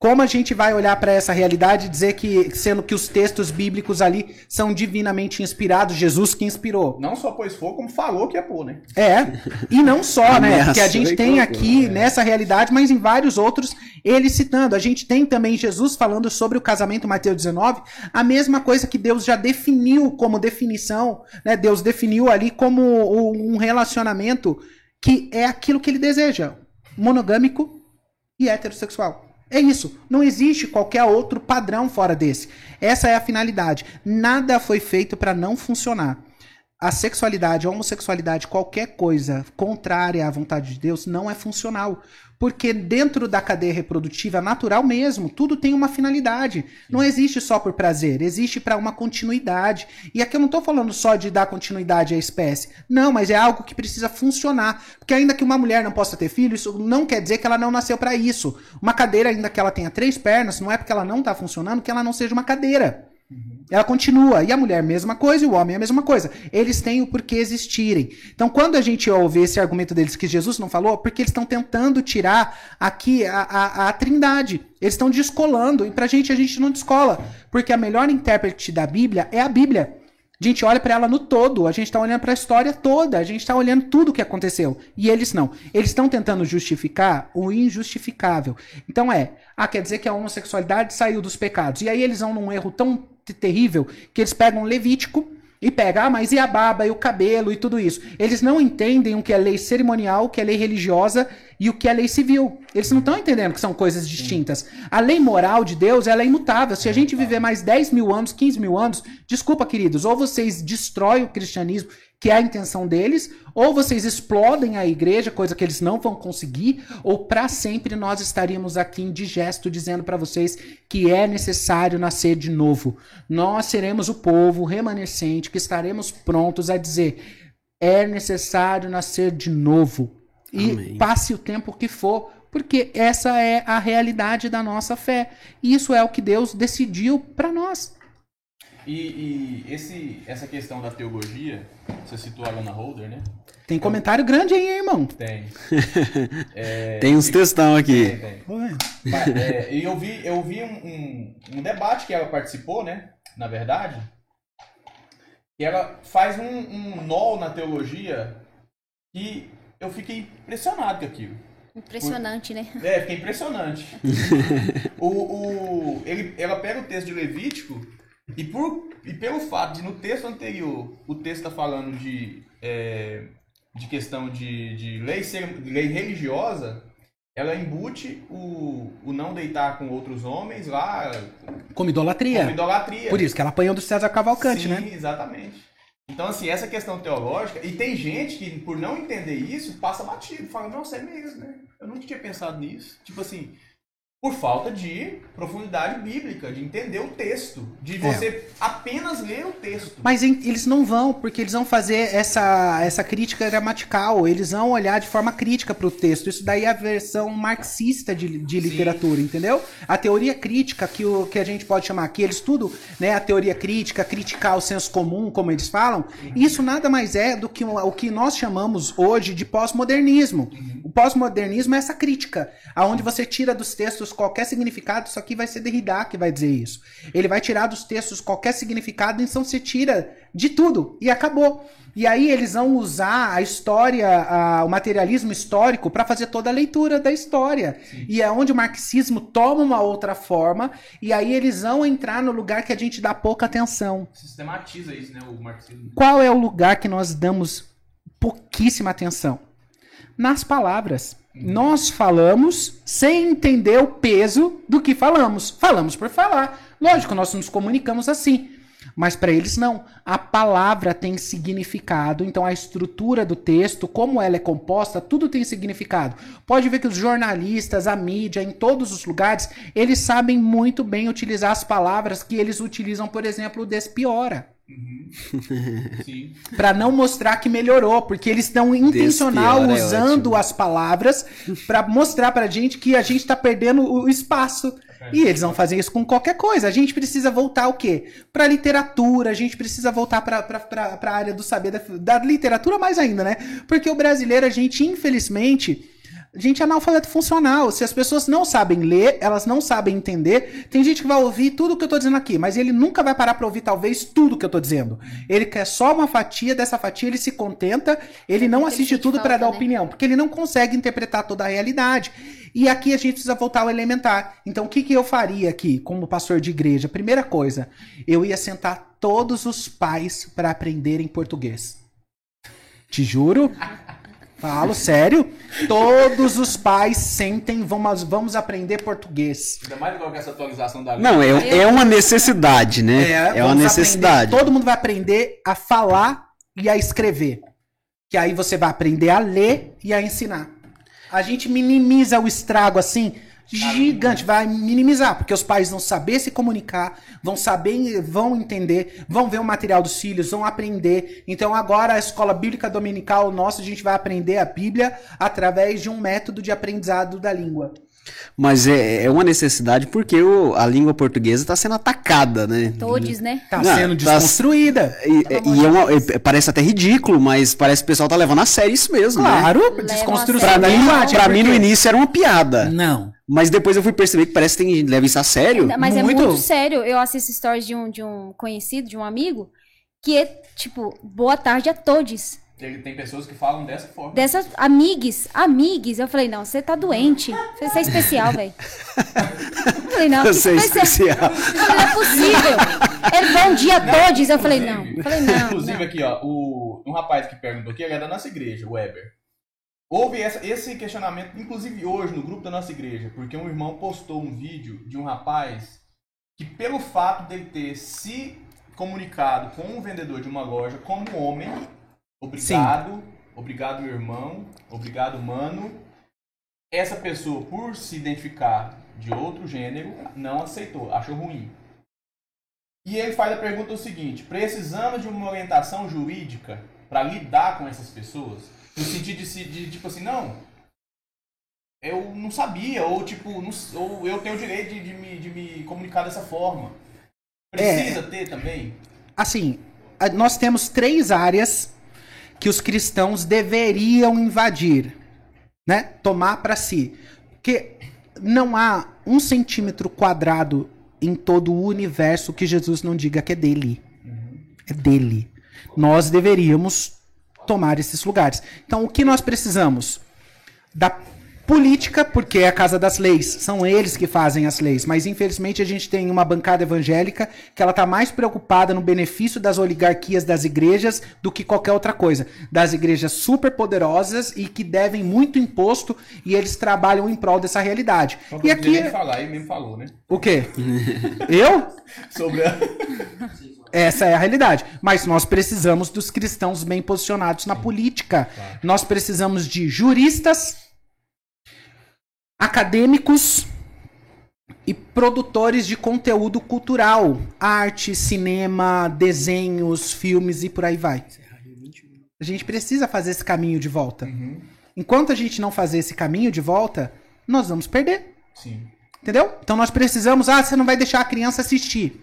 Como a gente vai olhar para essa realidade e dizer que, sendo que os textos bíblicos ali são divinamente inspirados, Jesus que inspirou? Não só pôs fogo, como falou que ia pôr, né? É, e não só, né? Que a gente tem aqui nessa realidade, mas em vários outros, ele citando. A gente tem também Jesus falando sobre o casamento, Mateus 19, a mesma coisa que Deus já definiu como definição, né? Deus definiu ali como um relacionamento que é aquilo que ele deseja: monogâmico e heterossexual. É isso. Não existe qualquer outro padrão fora desse. Essa é a finalidade. Nada foi feito para não funcionar. a sexualidade, a homossexualidade, qualquer coisa contrária à vontade de Deus não é funcional. Porque dentro da cadeia reprodutiva natural mesmo, tudo tem uma finalidade. Não existe só por prazer, existe para uma continuidade. E aqui eu não estou falando só de dar continuidade à espécie. Não, mas é algo que precisa funcionar. Porque ainda que uma mulher não possa ter filho, isso não quer dizer que ela não nasceu para isso. Uma cadeira, ainda que ela tenha três pernas, não é porque ela não está funcionando que ela não seja uma cadeira. Ela continua. E a mulher, mesma coisa, e o homem, a mesma coisa. Eles têm o porquê existirem. Então, quando a gente ouve esse argumento deles que Jesus não falou, porque eles estão tentando tirar aqui a, a, a trindade. Eles estão descolando. E pra gente, a gente não descola. Porque a melhor intérprete da Bíblia é a Bíblia. A gente olha para ela no todo, a gente está olhando para a história toda, a gente está olhando tudo o que aconteceu. E eles não. Eles estão tentando justificar o injustificável. Então é, ah, quer dizer que a homossexualidade saiu dos pecados. E aí eles vão num erro tão terrível que eles pegam Levítico e pegam, ah, mas e a barba e o cabelo e tudo isso? Eles não entendem o que é lei cerimonial, o que é lei religiosa e o que é lei civil. Eles não estão entendendo que são coisas distintas. A lei moral de Deus ela é imutável. Se a gente viver mais 10 mil anos, 15 mil anos, desculpa, queridos, ou vocês destroem o cristianismo que é a intenção deles, ou vocês explodem a igreja, coisa que eles não vão conseguir, ou para sempre nós estaríamos aqui em digesto dizendo para vocês que é necessário nascer de novo. Nós seremos o povo remanescente que estaremos prontos a dizer: é necessário nascer de novo. E Amém. passe o tempo que for, porque essa é a realidade da nossa fé. E isso é o que Deus decidiu para nós. E, e esse, essa questão da teologia, você citou a Lana Holder, né? Tem comentário grande aí, hein, irmão. Tem. É, Tem uns textão aqui. Tem, tem. Mas, é, e eu vi, eu vi um, um, um debate que ela participou, né? Na verdade. E ela faz um, um nó na teologia que eu fiquei impressionado com aquilo. Impressionante, né? É, fiquei impressionante. o, o, ele, ela pega o texto de Levítico e, por, e pelo fato de no texto anterior o texto está falando de, é, de questão de, de lei, de lei religiosa, ela embute o, o não deitar com outros homens lá Como idolatria. como idolatria. Por isso que ela apanhou do César Cavalcante, Sim, né? exatamente. Então, assim, essa questão teológica, e tem gente que, por não entender isso, passa batido, fala, nossa, é mesmo, né? Eu nunca tinha pensado nisso. Tipo assim, por falta de profundidade bíblica, de entender o texto, de você apenas ler o texto. Mas eles não vão, porque eles vão fazer essa, essa crítica gramatical, eles vão olhar de forma crítica para o texto. Isso daí é a versão marxista de, de literatura, entendeu? A teoria crítica, que, o, que a gente pode chamar aqui, eles tudo, né? A teoria crítica, criticar o senso comum, como eles falam, isso nada mais é do que o, o que nós chamamos hoje de pós-modernismo. O pós-modernismo é essa crítica, aonde você tira dos textos qualquer significado, isso aqui vai ser Derrida que vai dizer isso. Ele vai tirar dos textos qualquer significado, então você tira de tudo e acabou. E aí eles vão usar a história, a- o materialismo histórico para fazer toda a leitura da história. E é onde o marxismo toma uma outra forma e aí eles vão entrar no lugar que a gente dá pouca atenção. Sistematiza isso, né, o marxismo. Qual é o lugar que nós damos pouquíssima atenção? Nas palavras. Nós falamos sem entender o peso do que falamos. Falamos por falar. Lógico, nós nos comunicamos assim. Mas para eles não. A palavra tem significado, então a estrutura do texto, como ela é composta, tudo tem significado. Pode ver que os jornalistas, a mídia, em todos os lugares, eles sabem muito bem utilizar as palavras que eles utilizam, por exemplo, despiora Sim. Pra não mostrar que melhorou, porque eles estão intencional Despiora é usando ótimo. as palavras pra mostrar pra gente que a gente tá perdendo o espaço. E eles vão fazer isso com qualquer coisa. A gente precisa voltar o quê? Pra literatura, a gente precisa voltar pra, pra, pra, pra área do saber da, da literatura mais ainda, né? Porque o brasileiro, a gente, infelizmente, gente é analfabeto funcional. Se as pessoas não sabem ler, elas não sabem entender. Tem gente que vai ouvir tudo que eu tô dizendo aqui, mas ele nunca vai parar pra ouvir, talvez, tudo que eu tô dizendo. Ele quer só uma fatia, dessa fatia ele se contenta, ele não assiste tudo pra falta, dar né? opinião, porque ele não consegue interpretar toda a realidade. E aqui a gente precisa voltar ao elementar. Então, o que, que eu faria aqui, como pastor de igreja? Primeira coisa, eu ia sentar todos os pais para aprenderem português. Te juro. Falo sério. Todos os pais sentem, vamos, vamos aprender português. Ainda mais igual com essa atualização da língua. Não, é, é uma necessidade, né? É, uma vamos necessidade. aprender- todo mundo vai aprender a falar e a escrever. Que aí você vai aprender a ler e a ensinar. A gente minimiza o estrago assim, gigante, vai minimizar, porque os pais vão saber se comunicar, vão saber, vão entender, vão ver o material dos filhos, vão aprender. Então agora a escola bíblica dominical nossa, a gente vai aprender a Bíblia através de um método de aprendizado da língua. Mas é, é uma necessidade porque o- a língua portuguesa está sendo atacada, né? Todes, né? Tá Não, sendo tá- desconstruída. E, amor e de é uma- é- parece até ridículo, mas parece que o pessoal tá levando a sério isso mesmo, né? Claro, desconstrução a da sério. linguagem. Pra mim, no início, era uma piada. Não. Mas depois eu fui perceber que parece que tem leva isso a sério. Mas é Muito. muito sério. Eu assisto stories de um, de um conhecido, de um amigo, que é tipo, boa tarde a todos. Ele tem pessoas que falam dessa forma. Dessas amigues, amigues. Eu falei, não, você tá doente. Você é especial, velho. Eu falei, não, Você é vai ser- especial. Não é possível. Ele, bom dia a todos. Eu falei, não. Eu falei, não. Inclusive não. aqui, ó, o, um rapaz que perguntou aqui, ele é da nossa igreja, o Weber. Houve essa- esse questionamento, inclusive hoje, no grupo da nossa igreja, porque um irmão postou um vídeo de um rapaz que, pelo fato dele ter se comunicado com um vendedor de uma loja como homem, obrigado, obrigado, meu irmão, obrigado, mano, essa pessoa, por se identificar de outro gênero, não aceitou, achou ruim. E ele faz a pergunta o seguinte: precisamos de uma orientação jurídica para lidar com essas pessoas? No sentido de, se- de tipo assim, não, eu não sabia, ou tipo, não- ou eu tenho o direito de, de me, de me comunicar dessa forma. Precisa ter também? Assim, nós temos três áreas que os cristãos deveriam invadir, né? Tomar para si. Porque não há um centímetro quadrado em todo o universo que Jesus não diga que é dele. É dele. Nós deveríamos tomar esses lugares. Então, o que nós precisamos? Da política, porque é a casa das leis, são eles que fazem as leis, mas infelizmente a gente tem uma bancada evangélica que ela tá mais preocupada no benefício das oligarquias das igrejas do que qualquer outra coisa, das igrejas super poderosas e que devem muito imposto e eles trabalham em prol dessa realidade. Não E aqui nem falar, ele mesmo falou, né? o quê? Eu? Sobre a... Essa é a realidade. Mas nós precisamos dos cristãos bem posicionados na política. Nós precisamos de juristas, acadêmicos e produtores de conteúdo cultural, arte, cinema, desenhos, filmes e por aí vai. A gente precisa fazer esse caminho de volta. Enquanto a gente não fazer esse caminho de volta, nós vamos perder. Sim. Entendeu? Então nós precisamos. Ah, você não vai deixar a criança assistir.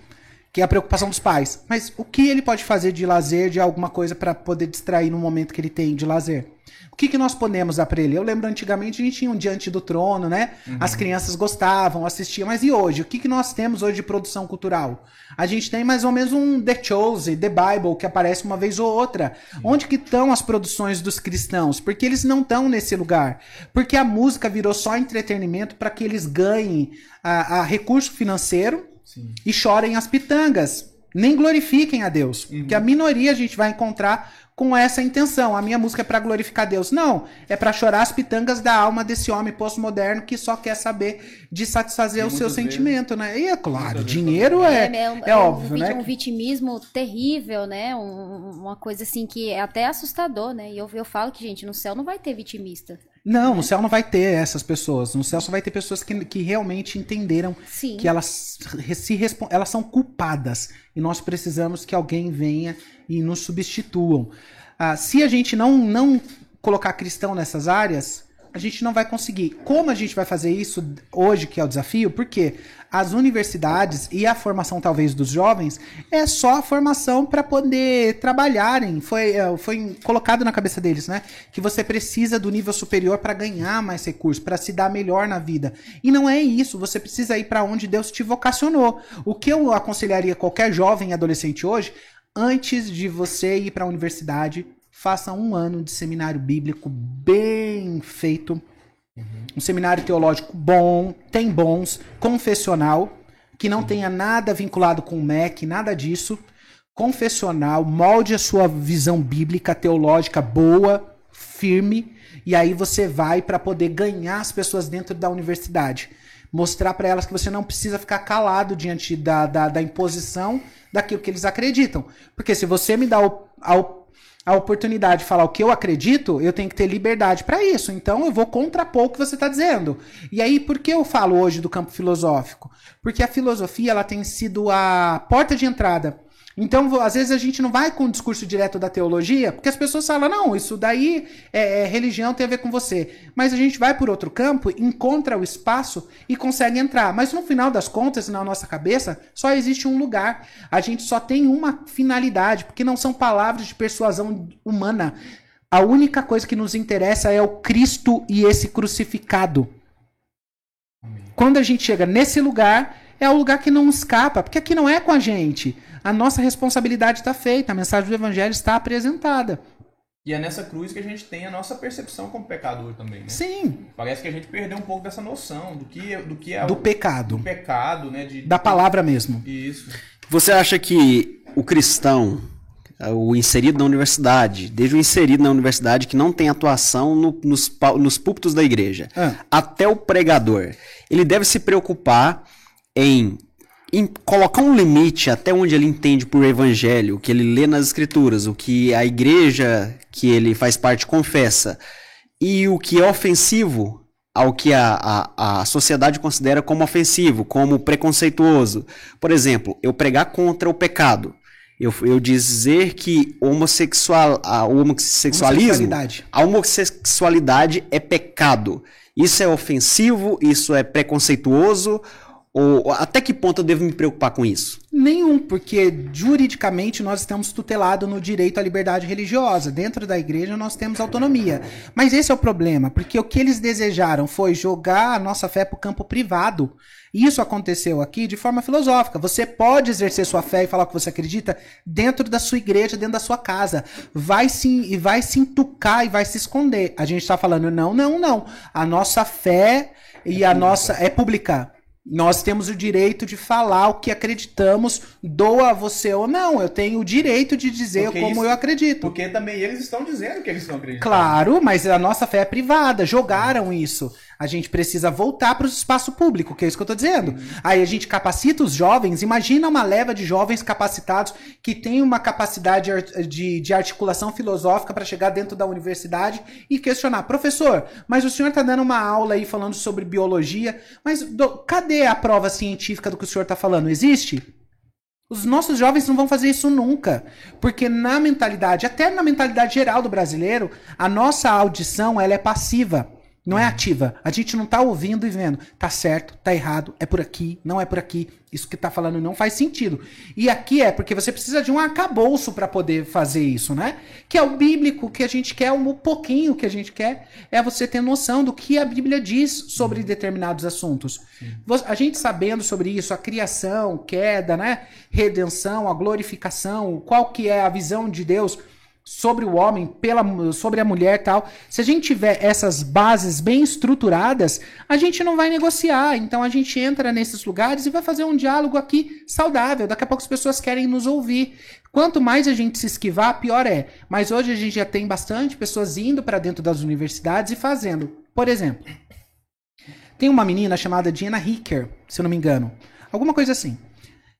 Que é a preocupação dos pais. Mas o que ele pode fazer de lazer, de alguma coisa para poder distrair no momento que ele tem de lazer? O que, que nós podemos dar pra ele? Eu lembro antigamente a gente tinha um Diante do Trono, né? As crianças gostavam, assistiam. Mas e hoje? O que, que nós temos hoje de produção cultural? A gente tem mais ou menos um The Chosen, The Bible, que aparece uma vez ou outra. Onde que estão as produções dos cristãos? Porque eles não estão nesse lugar. Porque a música virou só entretenimento para que eles ganhem a, a recurso financeiro Sim. e chorem as pitangas. Nem glorifiquem a Deus. Porque a minoria a gente vai encontrar com essa intenção. A minha música é para glorificar Deus. Não, é para chorar as pitangas da alma desse homem pós-moderno que só quer saber de satisfazer E o seu vezes- sentimento, né? E é claro, muitas dinheiro é, É, um- é um óbvio, vit- né? Um vitimismo terrível, né? Um- uma coisa assim que é até assustador, né? E eu, eu falo que, gente, no céu não vai ter vitimista. Não, no céu não vai ter essas pessoas. No céu só vai ter pessoas que, que realmente entenderam Sim. que elas se elas são culpadas e nós precisamos que alguém venha e nos substituam. Ah, se a gente não não colocar cristão nessas áreas, a gente não vai conseguir. Como a gente vai fazer isso hoje, que é o desafio? Porque as universidades e a formação talvez dos jovens é só a formação para poder trabalharem. Foi, é, foi colocado na cabeça deles, né? Que você precisa do nível superior para ganhar mais recursos, para se dar melhor na vida. E não é isso. Você precisa ir para onde Deus te vocacionou. O que eu aconselharia qualquer jovem e adolescente hoje, antes de você ir para a universidade, faça um ano de seminário bíblico bem feito. Um seminário teológico bom, tem bons, confessional, que não tenha nada vinculado com o MEC, nada disso. Confessional, molde a sua visão bíblica, teológica boa, firme, e aí você vai para poder ganhar as pessoas dentro da universidade. Mostrar para elas que você não precisa ficar calado diante da, da, da imposição daquilo que eles acreditam. Porque se você me dá a, a oportunidade de falar o que eu acredito, eu tenho que ter liberdade para isso. Então eu vou contrapor o que você está dizendo. E aí, por que eu falo hoje do campo filosófico? Porque a filosofia ela tem sido a porta de entrada então, às vezes a gente não vai com o discurso direto da teologia, porque as pessoas falam, não, isso daí é, é, religião, tem a ver com você. Mas a gente vai por outro campo, encontra o espaço e consegue entrar. Mas no final das contas, na nossa cabeça, só existe um lugar. A gente só tem uma finalidade, porque não são palavras de persuasão humana. A única coisa que nos interessa é o Cristo e esse crucificado. Quando a gente chega nesse lugar, é o lugar que não escapa, porque aqui não é com a gente a nossa responsabilidade está feita, a mensagem do Evangelho está apresentada. E é nessa cruz que a gente tem a nossa percepção como pecador também, né? Sim. Parece que a gente perdeu um pouco dessa noção do que, do que é do o, pecado. Do pecado, né? De, da palavra mesmo. Isso. Você acha que o cristão, o inserido na universidade, desde o inserido na universidade que não tem atuação no, nos, nos púlpitos da igreja, ah. até o pregador, ele deve se preocupar em em colocar um limite até onde ele entende por evangelho, o que ele lê nas escrituras, o que a igreja que ele faz parte confessa, e o que é ofensivo ao que a, a, a sociedade considera como ofensivo, como preconceituoso. Por exemplo, eu pregar contra o pecado. Eu, eu dizer que homossexual, a, homossexualismo, a homossexualidade é pecado. Isso é ofensivo, isso é preconceituoso, ou até que ponto eu devo me preocupar com isso? Nenhum, porque juridicamente nós estamos tutelados no direito à liberdade religiosa. Dentro da igreja nós temos autonomia. Mas esse é o problema, porque o que eles desejaram foi jogar a nossa fé para o campo privado. Isso aconteceu aqui de forma filosófica. Você pode exercer sua fé e falar o que você acredita dentro da sua igreja, dentro da sua casa. Vai se, e vai se entucar e vai se esconder. A gente está falando, não, não, não. A nossa fé e é a nossa é pública. Nós temos o direito de falar o que acreditamos, doa você ou não. Eu tenho o direito de dizer porque como isso, eu acredito. Porque também eles estão dizendo que eles estão acreditando. Claro, mas a nossa fé é privada. Jogaram isso. A gente precisa voltar para o espaço público, que é isso que eu estou dizendo. Uhum. Aí a gente capacita os jovens. Imagina uma leva de jovens capacitados que tem uma capacidade de, de articulação filosófica para chegar dentro da universidade e questionar: professor, mas o senhor está dando uma aula aí falando sobre biologia, mas do, cadê a prova científica do que o senhor está falando? Existe? Os nossos jovens não vão fazer isso nunca, porque na mentalidade, até na mentalidade geral do brasileiro, a nossa audição ela é passiva. Não é ativa. A gente não tá ouvindo e vendo. Tá certo, tá errado, é por aqui, não é por aqui. Isso que tá falando não faz sentido. E aqui é porque você precisa de um arcabouço para poder fazer isso, né? Que é o bíblico, que a gente quer, um pouquinho que a gente quer, é você ter noção do que a Bíblia diz sobre determinados assuntos. A gente sabendo sobre isso, a criação, queda, né? Redenção, a glorificação, qual que é a visão de Deus sobre o homem, pela, sobre a mulher tal. Se a gente tiver essas bases bem estruturadas, a gente não vai negociar. Então a gente entra nesses lugares e vai fazer um diálogo aqui saudável. Daqui a pouco as pessoas querem nos ouvir. Quanto mais a gente se esquivar, pior é. Mas hoje a gente já tem bastante pessoas indo para dentro das universidades e fazendo. Por exemplo, tem uma menina chamada Diana Hicker, se eu não me engano. Alguma coisa assim.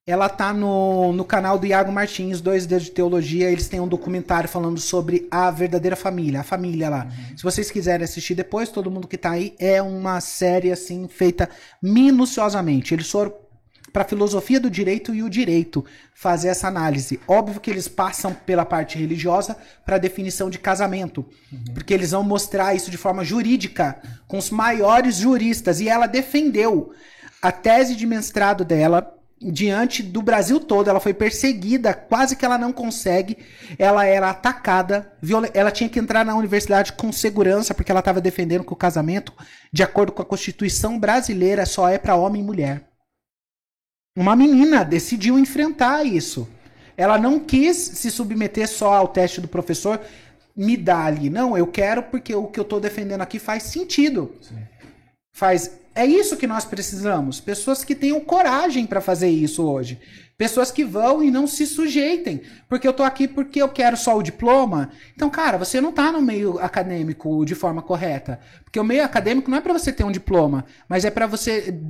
Ela tá no, no canal do Iago Martins, Dois Dedos de Teologia. Eles têm um documentário falando sobre a verdadeira família, a família lá. Uhum. Se vocês quiserem assistir depois, todo mundo que tá aí, é uma série assim, feita minuciosamente. Eles foram para a filosofia do direito e o direito fazer essa análise. Óbvio que eles passam pela parte religiosa para a definição de casamento, uhum. porque eles vão mostrar isso de forma jurídica com os maiores juristas e ela defendeu a tese de mestrado dela diante do Brasil todo, ela foi perseguida, quase que ela não consegue. Ela era atacada, ela tinha que entrar na universidade com segurança, porque ela estava defendendo que o casamento, de acordo com a Constituição brasileira, só é para homem e mulher. Uma menina decidiu enfrentar isso. Ela não quis se submeter só ao teste do professor, me dá ali. Não, eu quero porque o que eu estou defendendo aqui faz sentido. Sim. Faz é isso que nós precisamos. Pessoas que tenham coragem para fazer isso hoje. Pessoas que vão e não se sujeitem. Porque eu tô aqui porque eu quero só o diploma. Então, cara, você não tá no meio acadêmico de forma correta. Porque o meio acadêmico não é para você ter um diploma, mas é para você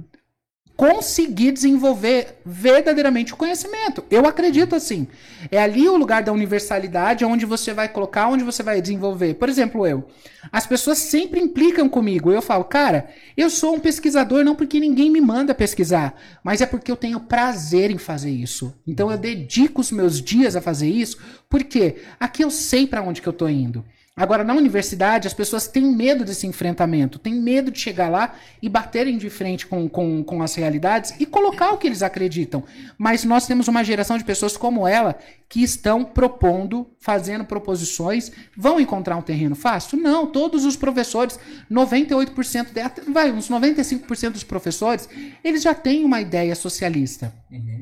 conseguir desenvolver verdadeiramente o conhecimento. Eu acredito assim. É ali o lugar da universalidade onde você vai colocar, onde você vai desenvolver. Por exemplo, eu. As pessoas sempre implicam comigo. Eu falo, cara, eu sou um pesquisador não porque ninguém me manda pesquisar, mas é porque eu tenho prazer em fazer isso. Então eu dedico os meus dias a fazer isso, porque aqui eu sei para onde que eu tô indo. Agora, na universidade, as pessoas têm medo desse enfrentamento, têm medo de chegar lá e baterem de frente com, com, com as realidades e colocar o que eles acreditam. Mas nós temos uma geração de pessoas como ela que estão propondo, fazendo proposições. Vão encontrar um terreno fácil? Não, todos os professores, 98%, de, vai, uns 95% dos professores, eles já têm uma ideia socialista. Uhum.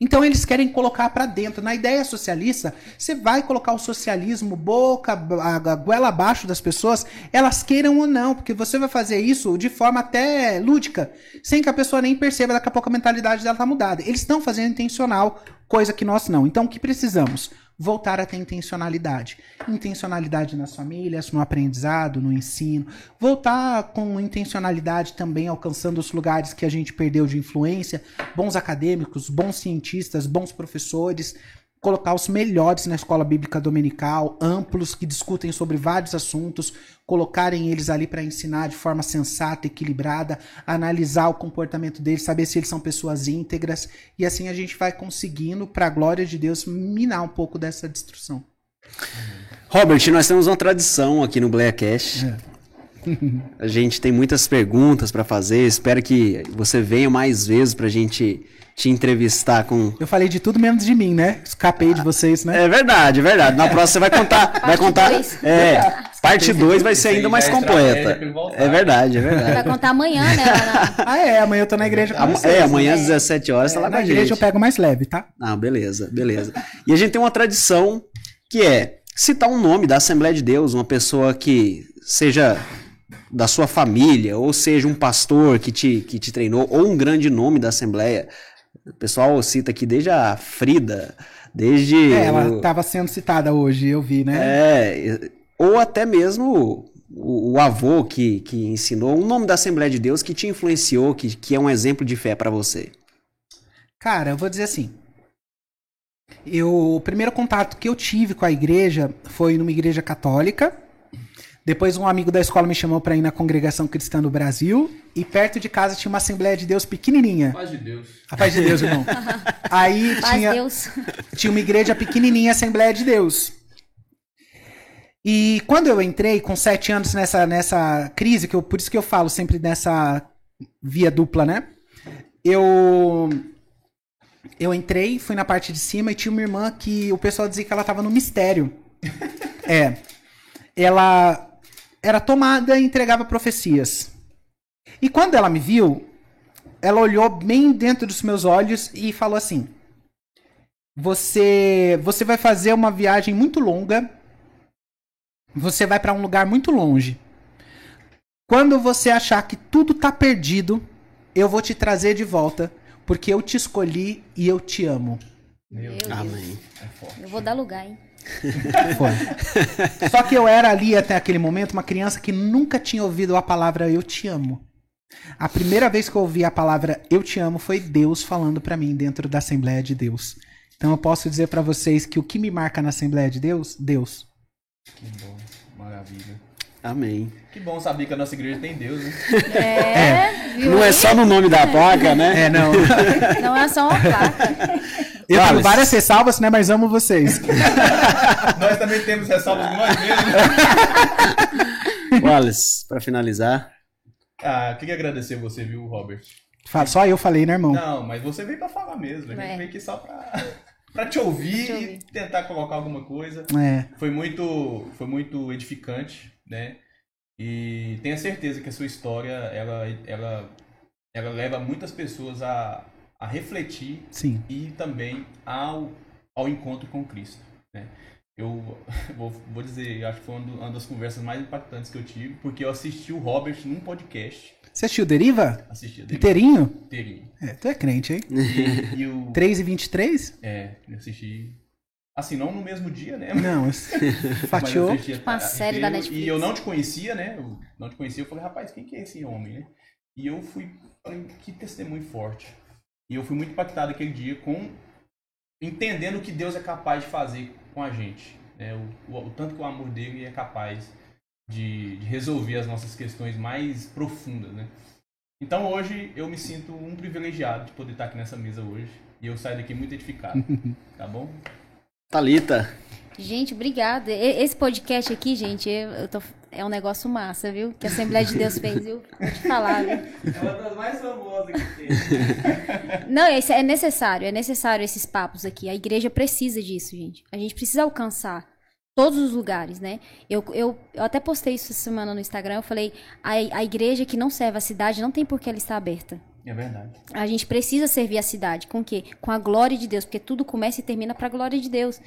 Então eles querem colocar para dentro. Na ideia socialista, você vai colocar o socialismo boca, a, a goela abaixo das pessoas, elas queiram ou não, porque você vai fazer isso de forma até lúdica, sem que a pessoa nem perceba, daqui a pouco a mentalidade dela tá mudada. Eles estão fazendo intencional, coisa que nós não. Então o que precisamos? voltar a ter intencionalidade. Intencionalidade nas famílias, no aprendizado, no ensino. Voltar com intencionalidade também alcançando os lugares que a gente perdeu de influência. Bons acadêmicos, bons cientistas, bons professores colocar os melhores na escola bíblica dominical, amplos, que discutem sobre vários assuntos, colocarem eles ali para ensinar de forma sensata, equilibrada, analisar o comportamento deles, saber se eles são pessoas íntegras, e assim a gente vai conseguindo, para a glória de Deus, minar um pouco dessa destruição. Robert, nós temos uma tradição aqui no Blackcast. É. A gente tem muitas perguntas para fazer. Espero que você venha mais vezes para a gente te entrevistar com. Eu falei de tudo menos de mim, né? Escapei de vocês, né? É verdade, é verdade. Na próxima você vai contar. vai contar. dois. É. Parte 2 vai ser ainda mais é completa. É verdade, é verdade. Vai contar amanhã, né? na- Ah, é, amanhã eu tô na igreja com Am- vocês. É, amanhã às 17 horas tá lá com na a igreja gente. eu pego mais leve, tá? Ah, beleza, beleza. E a gente tem uma tradição que é citar um nome da Assembleia de Deus, uma pessoa que seja da sua família, ou seja um pastor que te, que te treinou, ou um grande nome da Assembleia. O pessoal cita aqui desde a Frida, desde. É, ela o- tava sendo citada hoje, eu vi, né? é, ou até mesmo o, o avô que, que ensinou, um nome da Assembleia de Deus que te influenciou, que, que é um exemplo de fé para você. Cara, eu vou dizer assim. Eu, o primeiro contato que eu tive com a igreja foi numa igreja católica. Depois um amigo da escola me chamou para ir na congregação cristã do Brasil. E perto de casa tinha uma Assembleia de Deus pequenininha. Paz de Deus. A paz de Deus, irmão. Aí Paz tinha, Deus. tinha uma igreja pequenininha, Assembleia de Deus. E quando eu entrei com sete anos nessa, nessa crise, que eu, por isso que eu falo sempre nessa via dupla, né? Eu eu entrei, fui na parte de cima e tinha uma irmã que o pessoal dizia que ela tava no mistério. É. Ela era tomada e entregava profecias. E quando ela me viu, ela olhou bem dentro dos meus olhos e falou assim: Você, você vai fazer uma viagem muito longa. Você vai para um lugar muito longe. Quando você achar que tudo tá perdido, eu vou te trazer de volta, porque eu te escolhi e eu te amo. Meu Meu Deus. Deus. Amém. É forte. Eu vou dar lugar, hein? Foi. Só que eu era ali até aquele momento uma criança que nunca tinha ouvido a palavra eu te amo. A primeira vez que eu ouvi a palavra eu te amo foi Deus falando pra mim dentro da Assembleia de Deus. Então eu posso dizer pra vocês que o que me marca na Assembleia de Deus, Deus. Que bom. Maravilha. Amém. Que bom saber que a nossa igreja tem Deus, né? É, viu? Não é só no nome da placa, né? É, não. Não é só uma placa. Eu tenho várias ressalvas, né, mas amo vocês. nós também temos ressalvas nós mesmos. Wallace, pra finalizar. Ah, queria agradecer você, viu, Robert? Fala- Só eu falei, né, irmão? Não, mas você veio pra falar mesmo. A gente É. veio aqui só pra, pra te ouvir Te e ouvir. tentar colocar alguma coisa. É. Foi muito, foi muito edificante, né? E tenha certeza que a sua história, ela, ela, ela leva muitas pessoas a, a refletir Sim. e também ao, ao encontro com Cristo. Né? Eu vou, vou dizer, eu acho que foi uma das conversas mais impactantes que eu tive, porque eu assisti o Robert num podcast. Você assistiu Deriva? Assisti dele Inteirinho? inteirinho. É, tu é crente, hein? E, e o, 3 e 23? é, eu assisti. Assim, não no mesmo dia, né? Não, Mas fatiou. assisti a- Uma série da Netflix. E eu não te conhecia, né? Eu não te conhecia. Eu falei, rapaz, quem que é esse homem, né? E eu fui, falei, que testemunho forte. E eu fui muito impactado aquele dia com entendendo o que Deus é capaz de fazer com a gente. Né? O, o, o tanto que o amor dele é capaz de, de, resolver as nossas questões mais profundas. Né? Então hoje eu me sinto um privilegiado de poder estar aqui nessa mesa hoje. E eu saio daqui muito edificado. tá bom? Talita. Gente, obrigada. Esse podcast aqui, gente, tô, é um negócio massa, viu? Que a Assembleia de Deus fez, viu? Vou te falar, viu? É uma das mais famosas que tem. Não, é necessário, é necessário esses papos aqui. A igreja precisa disso, gente. A gente precisa alcançar todos os lugares, né? Eu, eu, eu até postei isso essa semana no Instagram, eu falei, a, a igreja que não serve a cidade não tem por que ela estar aberta. É verdade. A gente precisa servir a cidade. Com o quê? Com a glória de Deus, porque tudo começa e termina para a glória de Deus.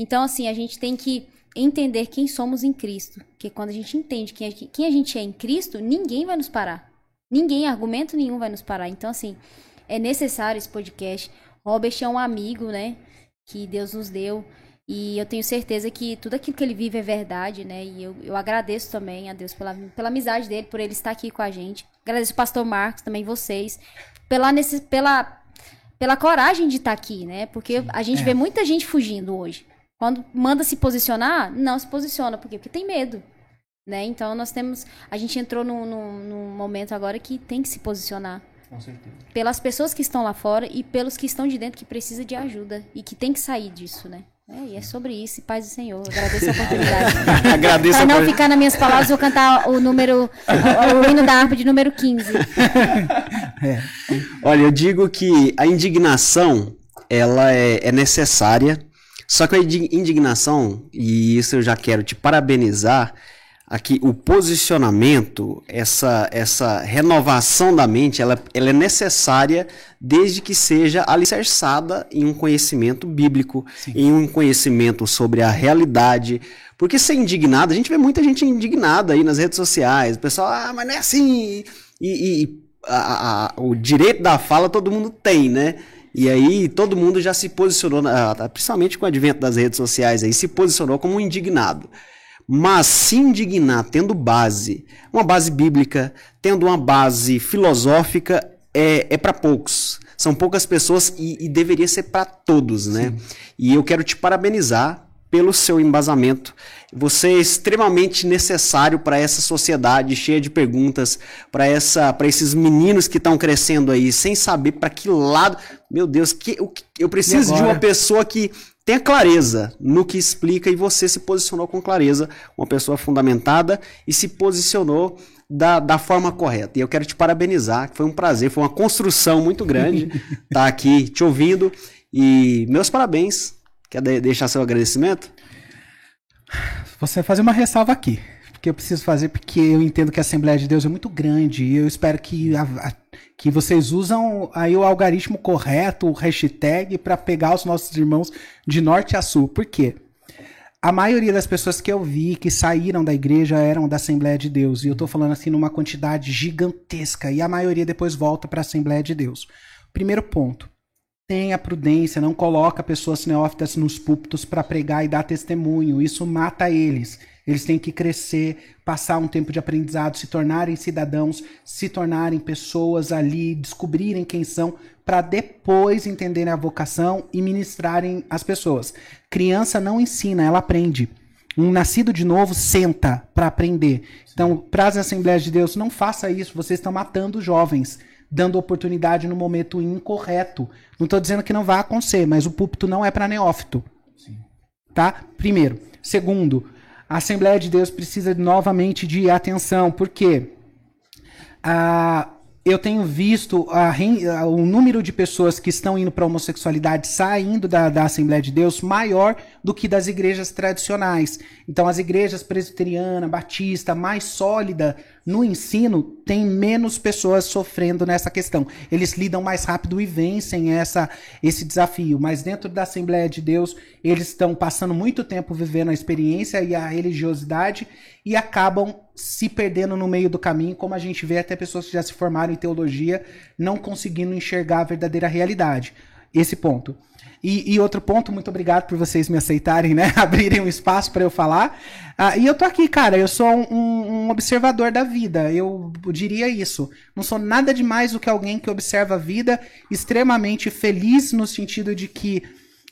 Então, assim, a gente tem que entender quem somos em Cristo. Porque quando a gente entende quem a gente, quem a gente é em Cristo, ninguém vai nos parar. Ninguém, argumento nenhum vai nos parar. Então, assim, é necessário esse podcast. Robert é um amigo, né? Que Deus nos deu. E eu tenho certeza que tudo aquilo que ele vive é verdade, né? E eu, eu agradeço também a Deus pela, pela amizade dele, por ele estar aqui com a gente. Agradeço o pastor Marcos, também vocês, pela, nesse, pela, pela coragem de estar aqui, né? Porque a gente é. vê muita gente fugindo hoje. Quando manda se posicionar, não se posiciona. Por quê? Porque tem medo. Né? Então nós temos. A gente entrou num, num, num momento agora que tem que se posicionar. Com certeza. Pelas pessoas que estão lá fora e pelos que estão de dentro que precisa de ajuda e que tem que sair disso, né? É, e é sobre isso, e paz do Senhor. Agradeço a oportunidade. Agradeço Para não ficar nas minhas palavras, vou cantar o número, o, o hino da harpa de número 15. É. Olha, eu digo que a indignação, ela é, é necessária, só que a indignação, e isso eu já quero te parabenizar, aqui o posicionamento, essa, essa renovação da mente, ela, ela é necessária desde que seja alicerçada em um conhecimento bíblico, Sim. em um conhecimento sobre a realidade. Porque ser indignado, a gente vê muita gente indignada aí nas redes sociais, o pessoal, ah, mas não é assim. E, e a, a, o direito da fala todo mundo tem, né? E aí todo mundo já se posicionou, principalmente com o advento das redes sociais, aí se posicionou como um indignado. Mas se indignar tendo base, uma base bíblica, tendo uma base filosófica, é, é para poucos. São poucas pessoas e, e deveria ser para todos, né? Sim. E eu quero te parabenizar pelo seu embasamento. Você é extremamente necessário para essa sociedade cheia de perguntas, para essa, para esses meninos que estão crescendo aí sem saber para que lado. Meu Deus, que, eu preciso de uma pessoa que tenha clareza no que explica e você se posicionou com clareza, uma pessoa fundamentada e se posicionou da, da forma correta. E eu quero te parabenizar, foi um prazer, foi uma construção muito grande estar tá aqui te ouvindo e meus parabéns. Quer deixar seu agradecimento? Você fazer uma ressalva aqui que eu preciso fazer porque eu entendo que a Assembleia de Deus é muito grande e eu espero que, a, a, que vocês usam aí o algoritmo correto, o hashtag, para pegar os nossos irmãos de norte a sul. Por quê? A maioria das pessoas que eu vi que saíram da igreja eram da Assembleia de Deus. E eu estou falando assim numa quantidade gigantesca. E a maioria depois volta para a Assembleia de Deus. Primeiro ponto. Tenha prudência, não coloca pessoas neófitas nos púlpitos para pregar e dar testemunho. Isso mata eles. Eles têm que crescer, passar um tempo de aprendizado, se tornarem cidadãos, se tornarem pessoas ali, descobrirem quem são, para depois entenderem a vocação e ministrarem as pessoas. Criança não ensina, ela aprende. Um nascido de novo senta para aprender. Então, para as Assembleias de Deus, não faça isso. Vocês estão matando jovens, dando oportunidade no momento incorreto. Não estou dizendo que não vai acontecer, mas o púlpito não é para neófito. Sim. Tá? Primeiro. Segundo, a Assembleia de Deus precisa novamente de atenção, porque ah, eu tenho visto a, o número de pessoas que estão indo para a homossexualidade saindo da, da Assembleia de Deus maior do que das igrejas tradicionais. Então, as igrejas presbiteriana, batista, mais sólida no ensino, tem menos pessoas sofrendo nessa questão. Eles lidam mais rápido e vencem essa, esse desafio. Mas dentro da Assembleia de Deus, eles estão passando muito tempo vivendo a experiência e a religiosidade e acabam se perdendo no meio do caminho, como a gente vê até pessoas que já se formaram em teologia não conseguindo enxergar a verdadeira realidade. esse ponto. E, e outro ponto, muito obrigado por vocês me aceitarem, né? Abrirem um espaço para eu falar. Ah, e eu tô aqui, cara, eu sou um, um observador da vida, eu diria isso. Não sou nada demais do que alguém que observa a vida, extremamente feliz no sentido de que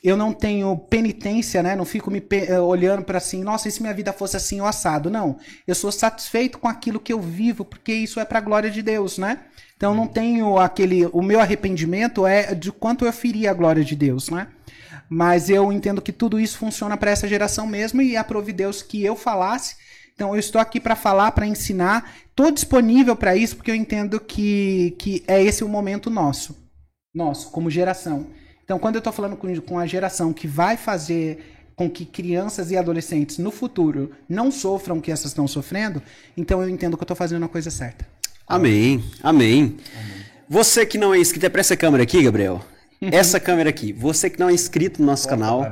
eu não tenho penitência, né? Não fico me eh, olhando para assim, nossa, e se minha vida fosse assim ou assado? Não. Eu sou satisfeito com aquilo que eu vivo, porque isso é para glória de Deus, né? Então não tenho aquele, o meu arrependimento é de quanto eu feri a glória de Deus, né? Mas eu entendo que tudo isso funciona para essa geração mesmo e aprove Deus que eu falasse. Então eu estou aqui para falar, para ensinar. Estou disponível para isso porque eu entendo que, que é esse o momento nosso, nosso como geração. Então quando eu estou falando com, com a geração que vai fazer com que crianças e adolescentes no futuro não sofram o que essas estão sofrendo, então eu entendo que eu estou fazendo a coisa certa. Amém, amém. Você que não é inscrito, é pra essa câmera aqui, Gabriel. Essa câmera aqui. Você que não é inscrito no nosso canal,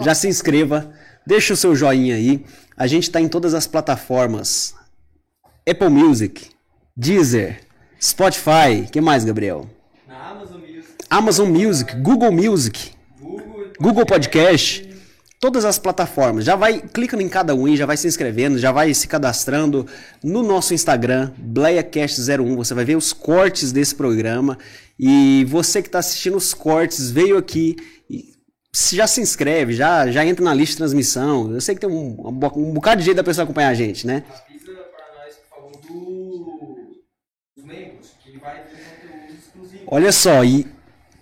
já se inscreva, deixa o seu joinha aí. A gente tá em todas as plataformas. Apple Music, Deezer, Spotify, que mais, Gabriel? Na Amazon Music, Amazon Music, Google Music, Google, Google Podcast, todas as plataformas. Já vai clicando em cada um e já vai se inscrevendo, já vai se cadastrando no nosso Instagram, BleiaCast01. Você vai ver os cortes desse programa. E você que está assistindo os cortes, veio aqui e já se inscreve, já, já entra na lista de transmissão. Eu sei que tem um, um bo- bocado de jeito da pessoa acompanhar a gente, né? avisa para nós que falou do, dos membros, que vai ter conteúdo exclusivo. Olha só, e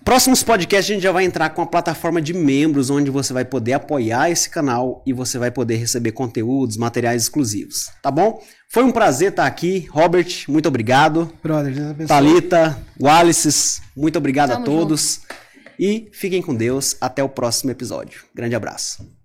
próximos podcasts a gente já vai entrar com a plataforma de membros, onde você vai poder apoiar esse canal e você vai poder receber conteúdos, materiais exclusivos, tá bom? Foi um prazer estar aqui. Robert, muito obrigado. Brother, Deus abençoe. Thalita, Wallace, muito obrigado a Tamo todos. E fiquem com Deus. Até o próximo episódio. Grande abraço.